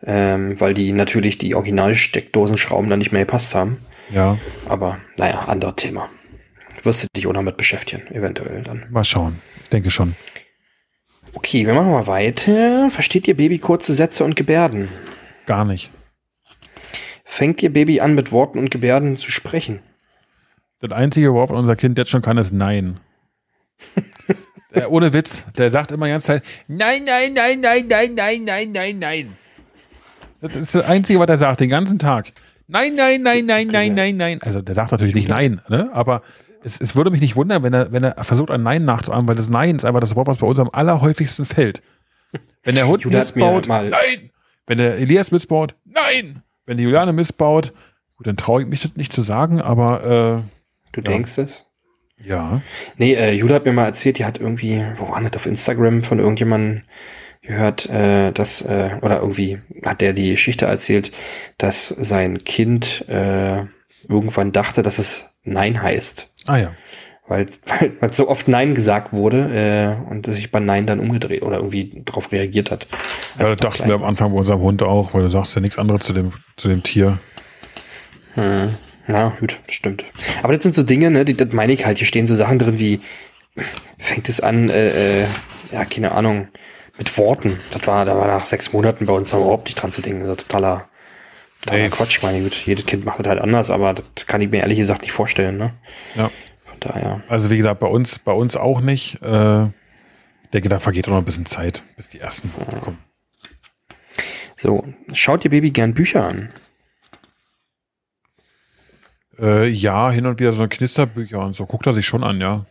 Ähm, weil die natürlich die Originalsteckdosenschrauben dann nicht mehr gepasst haben. Ja. Aber naja, anderes Thema wirst du dich auch damit beschäftigen, eventuell dann. Mal schauen. Ich denke schon. Okay, wir machen mal weiter. Versteht ihr Baby kurze Sätze und Gebärden? Gar nicht. fängt Ihr Baby an, mit Worten und Gebärden zu sprechen? Das einzige Wort, was unser Kind jetzt schon kann, ist Nein. der, ohne Witz, der sagt immer die ganze Zeit, nein, nein, nein, nein, nein, nein, nein, nein, nein. Das ist das Einzige, was er sagt, den ganzen Tag. Nein, nein, nein, nein, nein, nein, nein. Also der sagt natürlich nicht Nein, ne? aber es, es würde mich nicht wundern, wenn er, wenn er versucht, ein Nein nachzuahmen, weil das Nein ist einfach das Wort, was bei uns am allerhäufigsten fällt. Wenn der Hund mir missbaut, nein. Wenn der Elias missbaut, nein. Wenn die Juliane missbaut, gut, dann traue ich mich das nicht zu sagen, aber Du Ja. denkst es? ja. Nee, äh, Julia hat mir mal erzählt, die hat irgendwie, wo war das, auf Instagram von irgendjemandem gehört, äh, dass, äh, oder irgendwie hat der die Geschichte erzählt, dass sein Kind äh, irgendwann dachte, dass es Nein heißt. Ah ja. Weil, [laughs] weil, weil so oft Nein gesagt wurde äh, und sich bei Nein dann umgedreht oder irgendwie darauf reagiert hat. Ja, das dachten wir am Anfang bei unserem Hund auch, weil du sagst ja nichts anderes zu dem, zu dem Tier. Hm. Ja, gut, das stimmt. Aber das sind so Dinge, ne, die, das meine ich halt. Hier stehen so Sachen drin wie, fängt es an, äh, äh, ja, keine Ahnung, mit Worten. Das war, da war nach sechs Monaten bei uns überhaupt nicht dran zu denken. Das ist totaler, totaler Nee. Quatsch. Ich meine, gut, jedes Kind macht das halt anders, aber das kann ich mir ehrlich gesagt nicht vorstellen, ne? Ja. Von daher. Also wie gesagt, bei uns, bei uns auch nicht. Äh, ich denke, da vergeht auch noch ein bisschen Zeit, bis die ersten Worte kommen. So, schaut ihr Baby gern Bücher an? Äh, ja, hin und wieder so Knisterbücher und so. Guckt er sich schon an, ja.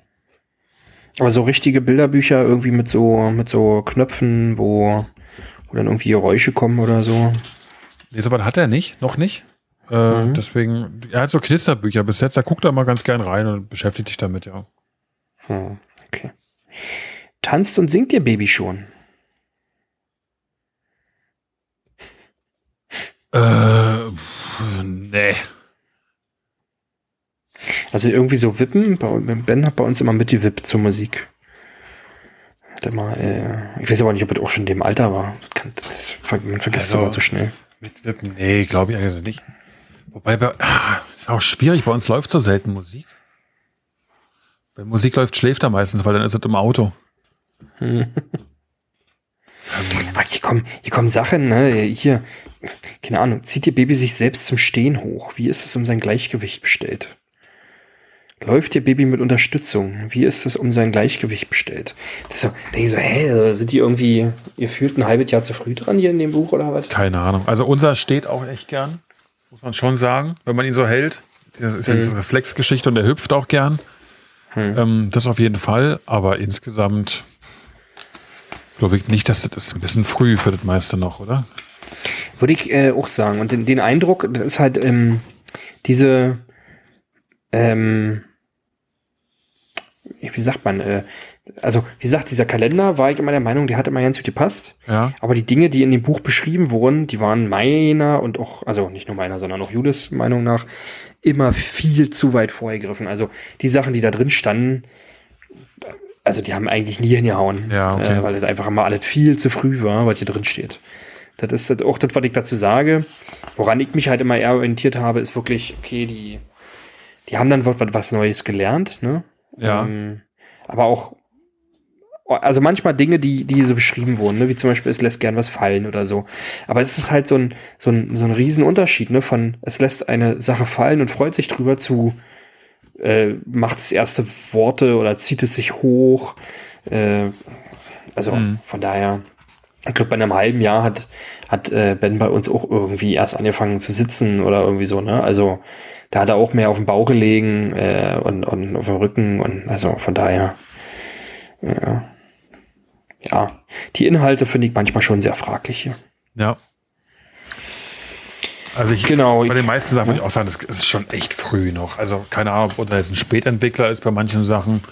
Aber so richtige Bilderbücher irgendwie mit so, mit so Knöpfen, wo, wo dann irgendwie Geräusche kommen oder so. Nee, soweit hat er nicht, noch nicht. Äh, Mhm. Deswegen, er hat so Knisterbücher bis jetzt, da guckt er mal ganz gern rein und beschäftigt sich damit, ja. Hm, okay. Tanzt und singt ihr Baby schon? Äh, pff, nee. Also irgendwie so Wippen. Ben hat bei uns immer mitgewippt zur Musik. Hat immer, äh, ich weiß aber nicht, ob das auch schon in dem Alter war. Das kann, das, man vergisst es Also- aber so schnell. Mit Wippen, nee, glaube ich eigentlich nicht. Wobei, bei, ah, ist auch schwierig, bei uns läuft so selten Musik. Wenn Musik läuft, schläft er meistens, weil dann ist es im Auto. [laughs] Ah, hier kommen, hier kommen Sachen, ne? Hier, keine Ahnung, zieht ihr Baby sich selbst zum Stehen hoch? Wie ist es um sein Gleichgewicht bestellt? Läuft ihr Baby mit Unterstützung? Wie ist es um sein Gleichgewicht bestellt? Das so, denke ich so, hä, also sind die irgendwie, ihr fühlt ein halbes Jahr zu früh dran hier in dem Buch oder was? Keine Ahnung. Also unser steht auch echt gern, muss man schon sagen, wenn man ihn so hält. Das ist ja Mhm. diese Reflexgeschichte und er hüpft auch gern. Hm. Ähm, das auf jeden Fall, aber insgesamt glaube ich nicht, dass das ist ein bisschen früh für das meiste noch, oder? Würde ich äh, auch sagen. Und den, den Eindruck, das ist halt ähm, diese, ähm, wie sagt man, äh, also wie gesagt, dieser Kalender war ich immer der Meinung, der hat immer ganz gut gepasst. Ja. Aber die Dinge, die in dem Buch beschrieben wurden, die waren meiner und auch, also nicht nur meiner, sondern auch Judas Meinung nach, immer viel zu weit vorgegriffen. Also die Sachen, die da drin standen, also die haben eigentlich nie hingehauen. Ja, okay. äh, weil das einfach immer alles viel zu früh war, was hier drin steht. Das ist das auch das, was ich dazu sage. Woran ich mich halt immer eher orientiert habe, ist wirklich, okay, die, die haben dann was, was Neues gelernt, ne? Ja. Ähm, aber auch, also manchmal Dinge, die, die so beschrieben wurden, ne? wie zum Beispiel, es lässt gern was fallen oder so. Aber es ist halt so ein, so ein, so ein Riesenunterschied, ne? Von es lässt eine Sache fallen und freut sich drüber zu, äh, macht das erste Worte oder zieht es sich hoch. Äh, also Mhm. von daher, ich glaube, bei einem halben Jahr hat, hat äh, Ben bei uns auch irgendwie erst angefangen zu sitzen oder irgendwie so, ne? Also da hat er auch mehr auf dem Bauch gelegen äh, und, und auf dem Rücken und also von daher, ja. Ja, die Inhalte finde ich manchmal schon sehr fraglich hier. Ja. Also ich, Genau. bei den meisten Sachen würde ich auch sagen, das ist schon echt früh noch. Also keine Ahnung, ob er jetzt ein Spätentwickler ist bei manchen Sachen,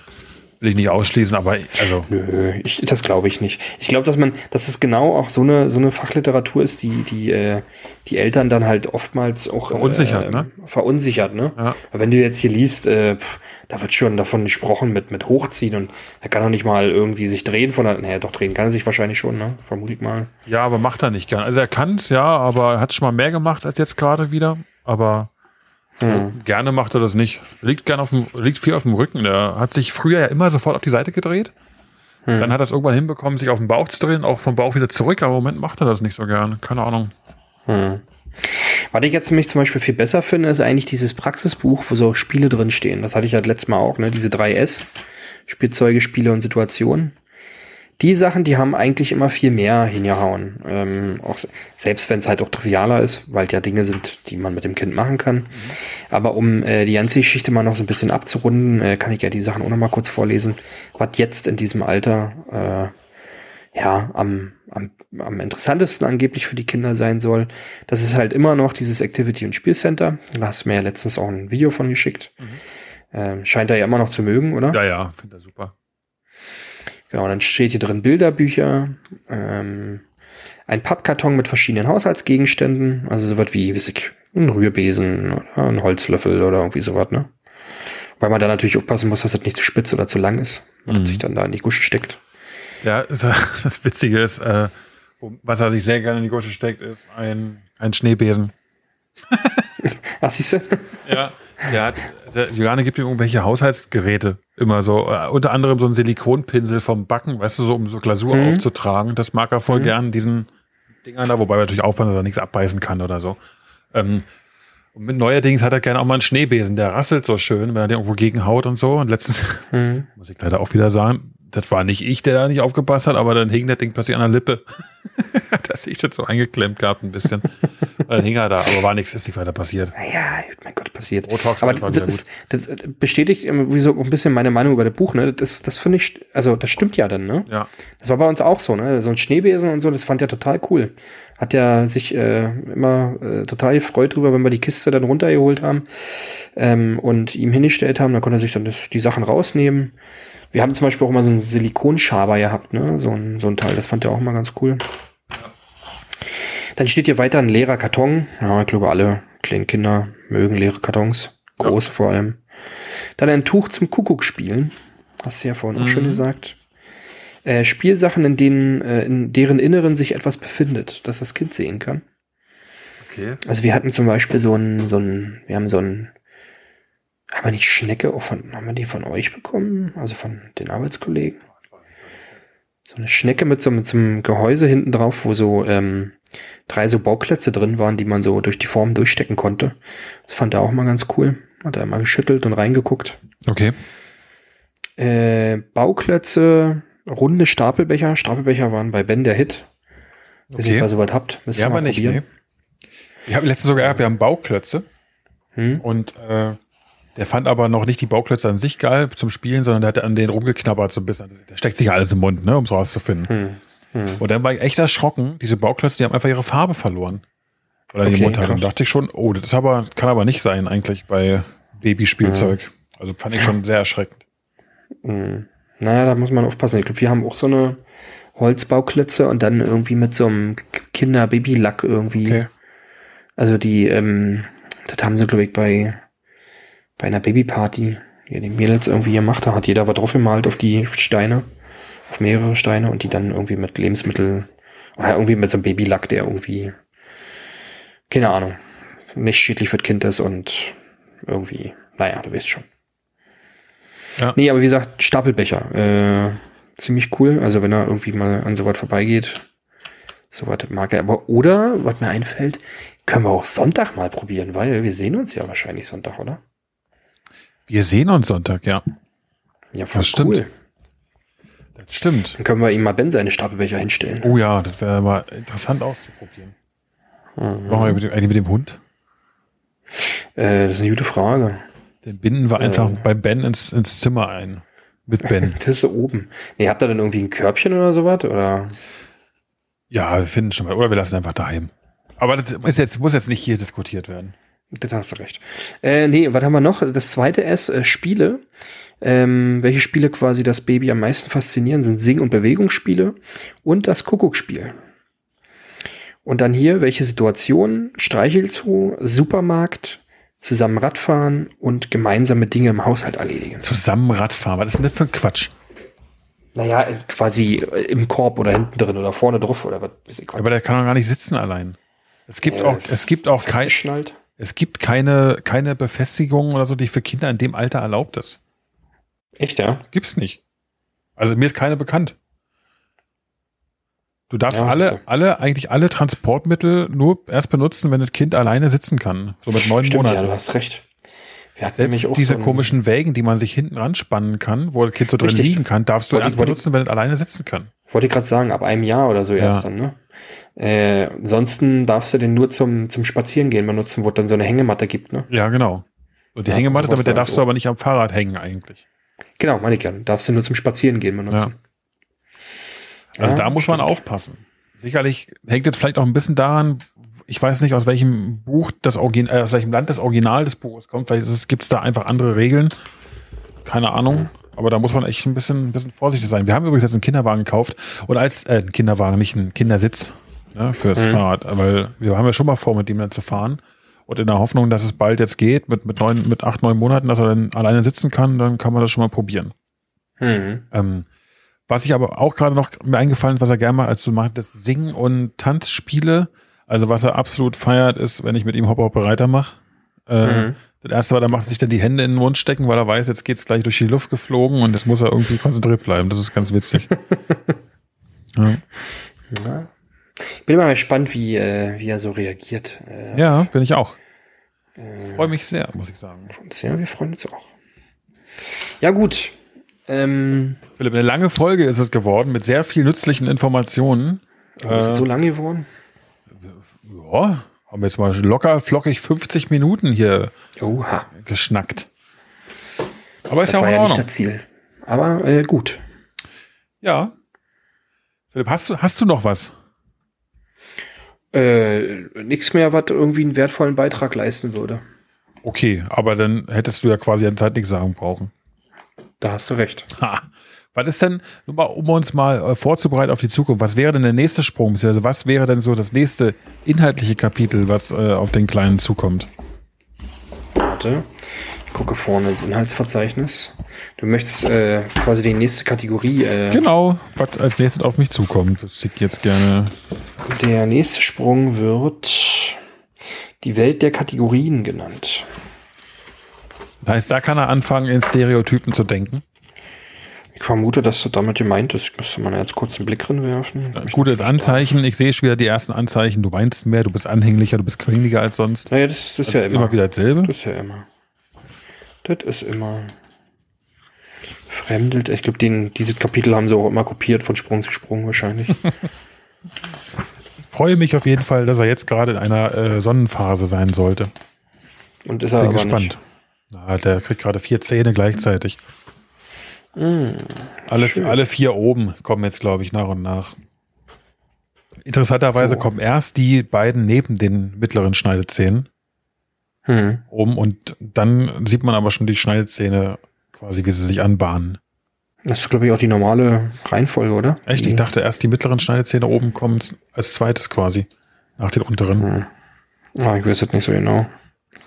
will ich nicht ausschließen, aber also Nö, ich, das glaube ich nicht. Ich glaube, dass man, dass es genau auch so eine, so eine Fachliteratur ist, die, die, äh, die Eltern dann halt oftmals auch Verunsichert, äh, ne? Verunsichert, ne? Ja. Weil Wenn du jetzt hier liest, äh, pf, da wird schon davon gesprochen mit, mit Hochziehen und er kann doch nicht mal irgendwie sich drehen von der, naja, doch drehen kann er sich wahrscheinlich schon, ne? Vermute ich mal. ja, aber macht er nicht gern. Also er kann es, ja, aber er hat schon mal mehr gemacht als jetzt gerade wieder. Aber Hm. gerne macht er das nicht. Liegt gern auf dem, liegt viel auf dem Rücken. Der hat sich früher ja immer sofort auf die Seite gedreht. Hm. Dann hat er es irgendwann hinbekommen, sich auf den Bauch zu drehen, auch vom Bauch wieder zurück. Aber im Moment macht er das nicht so gern. Keine Ahnung. Hm. Was ich jetzt nämlich zum Beispiel viel besser finde, ist eigentlich dieses Praxisbuch, wo so Spiele drin stehen. Das hatte ich halt letztes Mal auch, ne? Diese 3S, Spielzeuge, Spiele und Situationen. Die Sachen, die haben eigentlich immer viel mehr hingehauen. Ähm, auch selbst wenn es halt auch trivialer ist, weil ja Dinge sind, die man mit dem Kind machen kann. Mhm. Aber um äh, die ganze Geschichte mal noch so ein bisschen abzurunden, äh, kann ich ja die Sachen auch noch mal kurz vorlesen, was jetzt in diesem Alter äh, ja am, am, am interessantesten angeblich für die Kinder sein soll. Das ist halt immer noch dieses Activity- und Spielcenter. Da hast du mir ja letztens auch ein Video von geschickt. Mhm. Ähm, scheint er ja immer noch zu mögen, oder? Ja, ja, finde er super. Genau, dann steht hier drin Bilderbücher, ähm, ein Pappkarton mit verschiedenen Haushaltsgegenständen, also sowas wie, wie ich, ein Rührbesen oder ein Holzlöffel oder irgendwie sowas, ne? Weil man da natürlich aufpassen muss, dass das nicht zu spitz oder zu lang ist und mhm. sich dann da in die Gusche steckt. Ja, [laughs] das Witzige ist, äh, was er sich sehr gerne in die Gusche steckt, ist ein, ein Schneebesen. [laughs] Ach, siehst du? Ja, [laughs] der hat, der Juliane gibt ihm irgendwelche Haushaltsgeräte immer so, uh, unter anderem so ein Silikonpinsel vom Backen, weißt du, so um so Glasur mhm. aufzutragen. Das mag er voll mhm. gern, diesen Dingern da, wobei er natürlich aufpassen, dass er nichts abbeißen kann oder so. Ähm, und mit neuerdings hat er gerne auch mal einen Schneebesen, der rasselt so schön, wenn er den irgendwo gegenhaut und so. Und letztens, mhm. [laughs] muss ich leider auch wieder sagen, das war nicht ich, der da nicht aufgepasst hat, aber dann hing das Ding plötzlich an der Lippe. [laughs] dass ich das so eingeklemmt gehabt ein bisschen. [laughs] dann hing er da, aber war nichts, ist nicht weiter passiert. Naja, mein Gott, passiert. Botox aber das, das, das, bestätigt wie so ein bisschen meine Meinung über das Buch, ne? Das, das finde ich, also das stimmt ja dann, ne? Ja. Das war bei uns auch so, ne? So ein Schneebesen und so, das fand ja total cool. Hat ja sich äh, immer äh, total gefreut drüber, wenn wir die Kiste dann runtergeholt haben ähm, und ihm hingestellt haben. Dann konnte er sich dann das, die Sachen rausnehmen. Wir haben zum Beispiel auch mal so einen Silikonschaber gehabt, ne? So ein, so ein Teil. Das fand er auch mal ganz cool. Dann steht hier weiter ein leerer Karton. Ja, ich glaube, alle kleinen Kinder mögen leere Kartons. Große ja. vor allem. Dann ein Tuch zum Kuckuck spielen. Hast du ja vorhin mhm. auch schon mhm. gesagt. Äh, Spielsachen, in denen, äh, in deren Inneren sich etwas befindet, dass das Kind sehen kann. Okay. Also wir hatten zum Beispiel so ein, so ein, wir haben so ein haben wir die Schnecke auch von, haben wir die von euch bekommen? Also von den Arbeitskollegen? So eine Schnecke mit so, mit so einem Gehäuse hinten drauf, wo so ähm, drei so Bauklötze drin waren, die man so durch die Form durchstecken konnte. Das fand er auch mal ganz cool. Hat er mal geschüttelt und reingeguckt. Okay. Äh, Bauklötze, runde Stapelbecher. Stapelbecher waren bei Ben der Hit. Okay. Wenn ihr mal sowas habt, müsst ihr ja, mal aber probieren. Nicht, nee. Ich habe letztens sogar gehabt, wir haben Bauklötze. Hm? Und äh, der fand aber noch nicht die Bauklötze an sich geil zum Spielen, sondern der hat an denen rumgeknabbert so ein bisschen. Der steckt sich ja alles im Mund, ne, um es rauszufinden. Hm. Hm. Und dann war ich echt erschrocken. Diese Bauklötze, die haben einfach ihre Farbe verloren. Oder okay, die Mund hat. Und dachte ich schon, oh, das aber, kann aber nicht sein eigentlich bei Babyspielzeug. Hm. Also fand ich schon sehr erschreckend. Hm. Naja, da muss man aufpassen. Ich glaube, wir haben auch so eine Holzbauklötze und dann irgendwie mit so einem Kinder-Baby-Lack irgendwie. Okay. Also die, ähm, das haben sie, glaube ich, bei bei einer Babyparty hier die Mädels irgendwie gemacht. Da hat jeder was drauf gemalt auf die Steine, auf mehrere Steine und die dann irgendwie mit Lebensmittel oder irgendwie mit so einem Babylack, der irgendwie, keine Ahnung, nicht schädlich für das Kind ist und irgendwie, naja, du weißt schon. Ja. Nee, aber wie gesagt, Stapelbecher. Äh, ziemlich cool. Also wenn er irgendwie mal an sowas vorbeigeht, sowas mag er. Aber oder, was mir einfällt, können wir auch Sonntag mal probieren, weil wir sehen uns ja wahrscheinlich Sonntag, oder? Wir sehen uns Sonntag, ja. Ja, voll das stimmt. Cool. Das stimmt. Dann können wir ihm mal Ben seine Stapelbecher hinstellen. Oh ja, das wäre mal interessant auszuprobieren. Mhm. Machen wir mit dem, eigentlich mit dem Hund? Äh, das ist eine gute Frage. Den binden wir einfach äh. bei Ben ins, ins Zimmer ein. Mit Ben. [laughs] das ist so oben. Nee, habt ihr dann irgendwie ein Körbchen oder sowas? Oder? Ja, wir finden schon mal. Oder wir lassen einfach daheim. Aber das ist jetzt, muss jetzt nicht hier diskutiert werden. Das hast du recht. Äh, nee, was haben wir noch? Das zweite S, äh, Spiele. Ähm, welche Spiele quasi das Baby am meisten faszinieren, sind Sing- und Bewegungsspiele und das Kuckuckspiel. Und dann hier, welche Situationen? Streichelzoo, Supermarkt, zusammen Radfahren und gemeinsame Dinge im Haushalt erledigen. Zusammen Radfahren, was ist denn das für ein Quatsch? Naja, quasi im Korb oder hinten drin oder vorne drauf oder was. Aber der kann doch gar nicht sitzen allein. Es gibt ja, auch, es gibt auch kein, es gibt keine, keine Befestigung oder so, die für Kinder in dem Alter erlaubt ist. Echt, ja? Gibt's nicht. Also mir ist keine bekannt. Du darfst Ja, alle, so. alle, eigentlich alle Transportmittel nur erst benutzen, wenn das Kind alleine sitzen kann. So mit neun Stimmt, ja, Monaten. du hast recht. Selbst diese so komischen Wägen, die man sich hinten ranspannen kann, wo das Kind so drin Richtig. liegen kann, darfst du erst benutzen, wenn es alleine sitzen kann. Wollte ich gerade sagen, ab einem Jahr oder so Ja. erst dann, ne? Äh, ansonsten darfst du den nur zum, zum Spazierengehen benutzen, wo es dann so eine Hängematte gibt, ne? Ja, genau. Und die Ja, Hängematte, damit der darfst du auch. aber nicht am Fahrrad hängen eigentlich. Genau, meine ich ja. Darfst du nur zum Spazierengehen benutzen. Also Ja, da muss man stimmt. aufpassen. Sicherlich hängt es vielleicht auch ein bisschen daran, ich weiß nicht, aus welchem Buch das Origin äh, aus welchem Land das Original des Buches kommt. Vielleicht gibt es da einfach andere Regeln. Keine Ahnung. Aber da muss man echt ein bisschen, ein bisschen vorsichtig sein. Wir haben übrigens jetzt einen Kinderwagen gekauft. Oder als, äh, einen Kinderwagen, nicht einen Kindersitz ne, fürs Mhm. Fahrrad. Weil wir haben ja schon mal vor, mit dem dann zu fahren. Und in der Hoffnung, dass es bald jetzt geht, mit, mit, neun, mit acht, neun Monaten, dass er dann alleine sitzen kann, dann kann man das schon mal probieren. Mhm. Ähm, was ich aber auch gerade noch mir eingefallen, ist, was er gerne mal als du machst, das Sing- und Tanzspiele. Also was er absolut feiert, ist, wenn ich mit ihm Hopper Hopper Reiter mache. Äh, Mhm. Das erste war, da macht er sich dann die Hände in den Mund stecken, weil er weiß, jetzt geht's gleich durch die Luft geflogen und jetzt muss er irgendwie konzentriert bleiben. Das ist ganz witzig. [laughs] ja. Ja. Ich bin immer gespannt, wie, äh, wie er so reagiert. Äh, ja, bin ich auch. äh, Freue mich sehr, muss ich sagen. Ja, wir freuen uns auch. Ja, gut. Ähm, Philipp, eine lange Folge ist es geworden mit sehr viel nützlichen Informationen. ist es so lang geworden? Ja, haben jetzt mal locker flockig 50 Minuten hier Oha. geschnackt. Aber ist Das ja auch war in ja nicht Ordnung. das Ziel. Aber äh, gut. Ja. Philipp, hast du, hast du noch was? Äh, nichts mehr, was irgendwie einen wertvollen Beitrag leisten würde. Okay, aber dann hättest du ja quasi an Zeit nichts sagen brauchen. Da hast du recht. Ha. [laughs] Was ist denn, nur mal, um uns mal äh, vorzubereiten auf die Zukunft, was wäre denn der nächste Sprung? Also was wäre denn so das nächste inhaltliche Kapitel, was äh, auf den Kleinen zukommt? Warte. Ich gucke vorne ins Inhaltsverzeichnis. Du möchtest äh, quasi die nächste Kategorie. Äh, Genau, was als nächstes auf mich zukommt, wüsste ich jetzt gerne. Der nächste Sprung wird die Welt der Kategorien genannt. Das heißt, da kann er anfangen, in Stereotypen zu denken. Ich vermute, dass du damit gemeint ist. Müsste man jetzt kurz einen Blick drin werfen. Gutes Anzeichen, ich sehe schon wieder die ersten Anzeichen, du weinst mehr, du bist anhänglicher, du bist quengeliger als sonst. Naja, das, das ist ja Also immer. immer wieder dasselbe. Das ist ja immer. Das ist immer. Fremdelt. Ich glaube, den, diese Kapitel haben sie auch immer kopiert von Sprung zu Sprung wahrscheinlich. [laughs] freue mich auf jeden Fall, dass er jetzt gerade in einer äh, Sonnenphase sein sollte. Und ist er Bin gespannt. Na, der kriegt gerade vier Zähne gleichzeitig. Nicht. Alle, Schön. alle vier oben kommen jetzt, glaube ich, nach und nach. Interessanterweise So. kommen erst die beiden neben den mittleren Schneidezähnen Hm. oben und dann sieht man aber schon die Schneidezähne quasi, wie sie sich anbahnen. Das ist, glaube ich, auch die normale Reihenfolge, oder? Echt? Ich dachte erst die mittleren Schneidezähne oben kommen als zweites quasi. Nach den unteren. Hm. Ah, ich weiß es nicht so genau.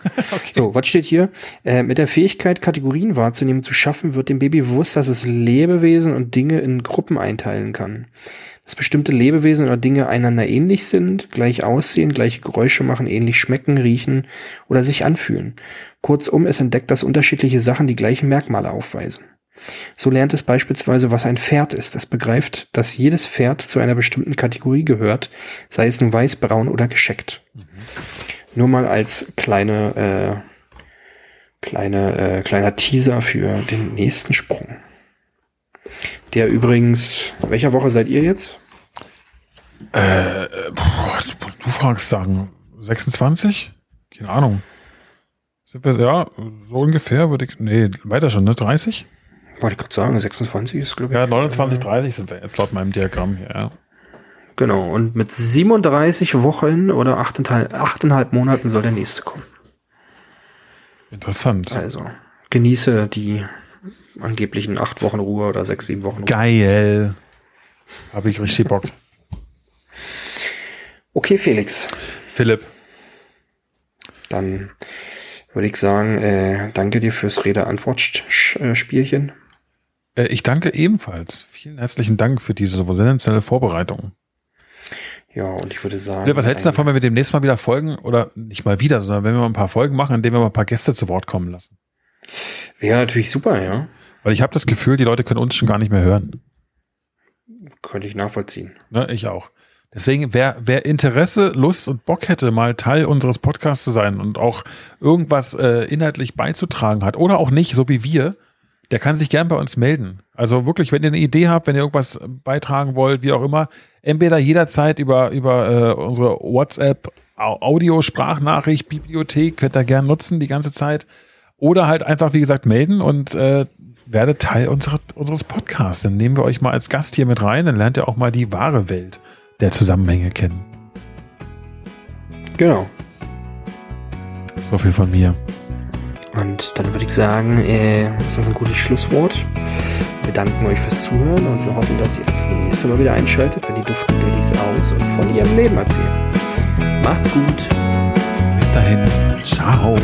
[laughs] So, was steht hier? Äh, mit der Fähigkeit, Kategorien wahrzunehmen, zu schaffen, wird dem Baby bewusst, dass es Lebewesen und Dinge in Gruppen einteilen kann. Dass bestimmte Lebewesen oder Dinge einander ähnlich sind, gleich aussehen, gleiche Geräusche machen, ähnlich schmecken, riechen oder sich anfühlen. Kurzum, es entdeckt, dass unterschiedliche Sachen die gleichen Merkmale aufweisen. So lernt es beispielsweise, was ein Pferd ist. Es begreift, dass jedes Pferd zu einer bestimmten Kategorie gehört, sei es nun weiß, braun oder gescheckt. Nur mal als kleine, äh, kleine, äh, kleiner Teaser für den nächsten Sprung. Der übrigens, welcher Woche seid ihr jetzt? Äh, boah, du, fragst sagen, 26? Keine Ahnung. Sind wir, ja, so ungefähr würde ich, nee, weiter schon, ne? 30? Wollte ich gerade sagen, 26 ist, glaube ich. Ja, 29, 30 sind wir jetzt laut meinem Diagramm hier, ja. Genau, und mit 37 Wochen oder 8,5 8,5 Monaten soll der nächste kommen. Interessant. Also, genieße die angeblichen 8 Wochen Ruhe oder 6, 7 Wochen Ruhe. Geil. Habe ich richtig Bock. Okay, Felix. Philipp, Dann würde ich sagen, äh, danke dir fürs Rede-Antwort-Spielchen. äh, ich danke ebenfalls. Vielen herzlichen Dank für diese so sensationelle Vorbereitung. Ja, und ich würde sagen. Was hältst du ein- davon, wenn wir demnächst mal wieder Folgen, oder nicht mal wieder, sondern wenn wir mal ein paar Folgen machen, in denen wir mal ein paar Gäste zu Wort kommen lassen? Wäre natürlich super, ja. Weil ich habe das Gefühl, die Leute können uns schon gar nicht mehr hören. Könnte ich nachvollziehen. Ne, ich auch. Deswegen, wer, wer Interesse, Lust und Bock hätte, mal Teil unseres Podcasts zu sein und auch irgendwas äh, inhaltlich beizutragen hat oder auch nicht, so wie wir, der kann sich gern bei uns melden. Also wirklich, wenn ihr eine Idee habt, wenn ihr irgendwas beitragen wollt, wie auch immer, entweder jederzeit über, über äh, unsere WhatsApp, Audio, Sprachnachricht, Bibliothek, könnt ihr gern nutzen die ganze Zeit. Oder halt einfach, wie gesagt, melden und äh, werdet Teil unserer, unseres Podcasts. Dann nehmen wir euch mal als Gast hier mit rein, dann lernt ihr auch mal die wahre Welt der Zusammenhänge kennen. Genau. So viel von mir. Und dann würde ich sagen, äh, ist das ein gutes Schlusswort. Wir danken euch fürs Zuhören und wir hoffen, dass ihr das nächste Mal wieder einschaltet, wenn die Duftenden Duftdailies aus und von ihrem Leben erzählen. Macht's gut. Bis dahin. Ciao.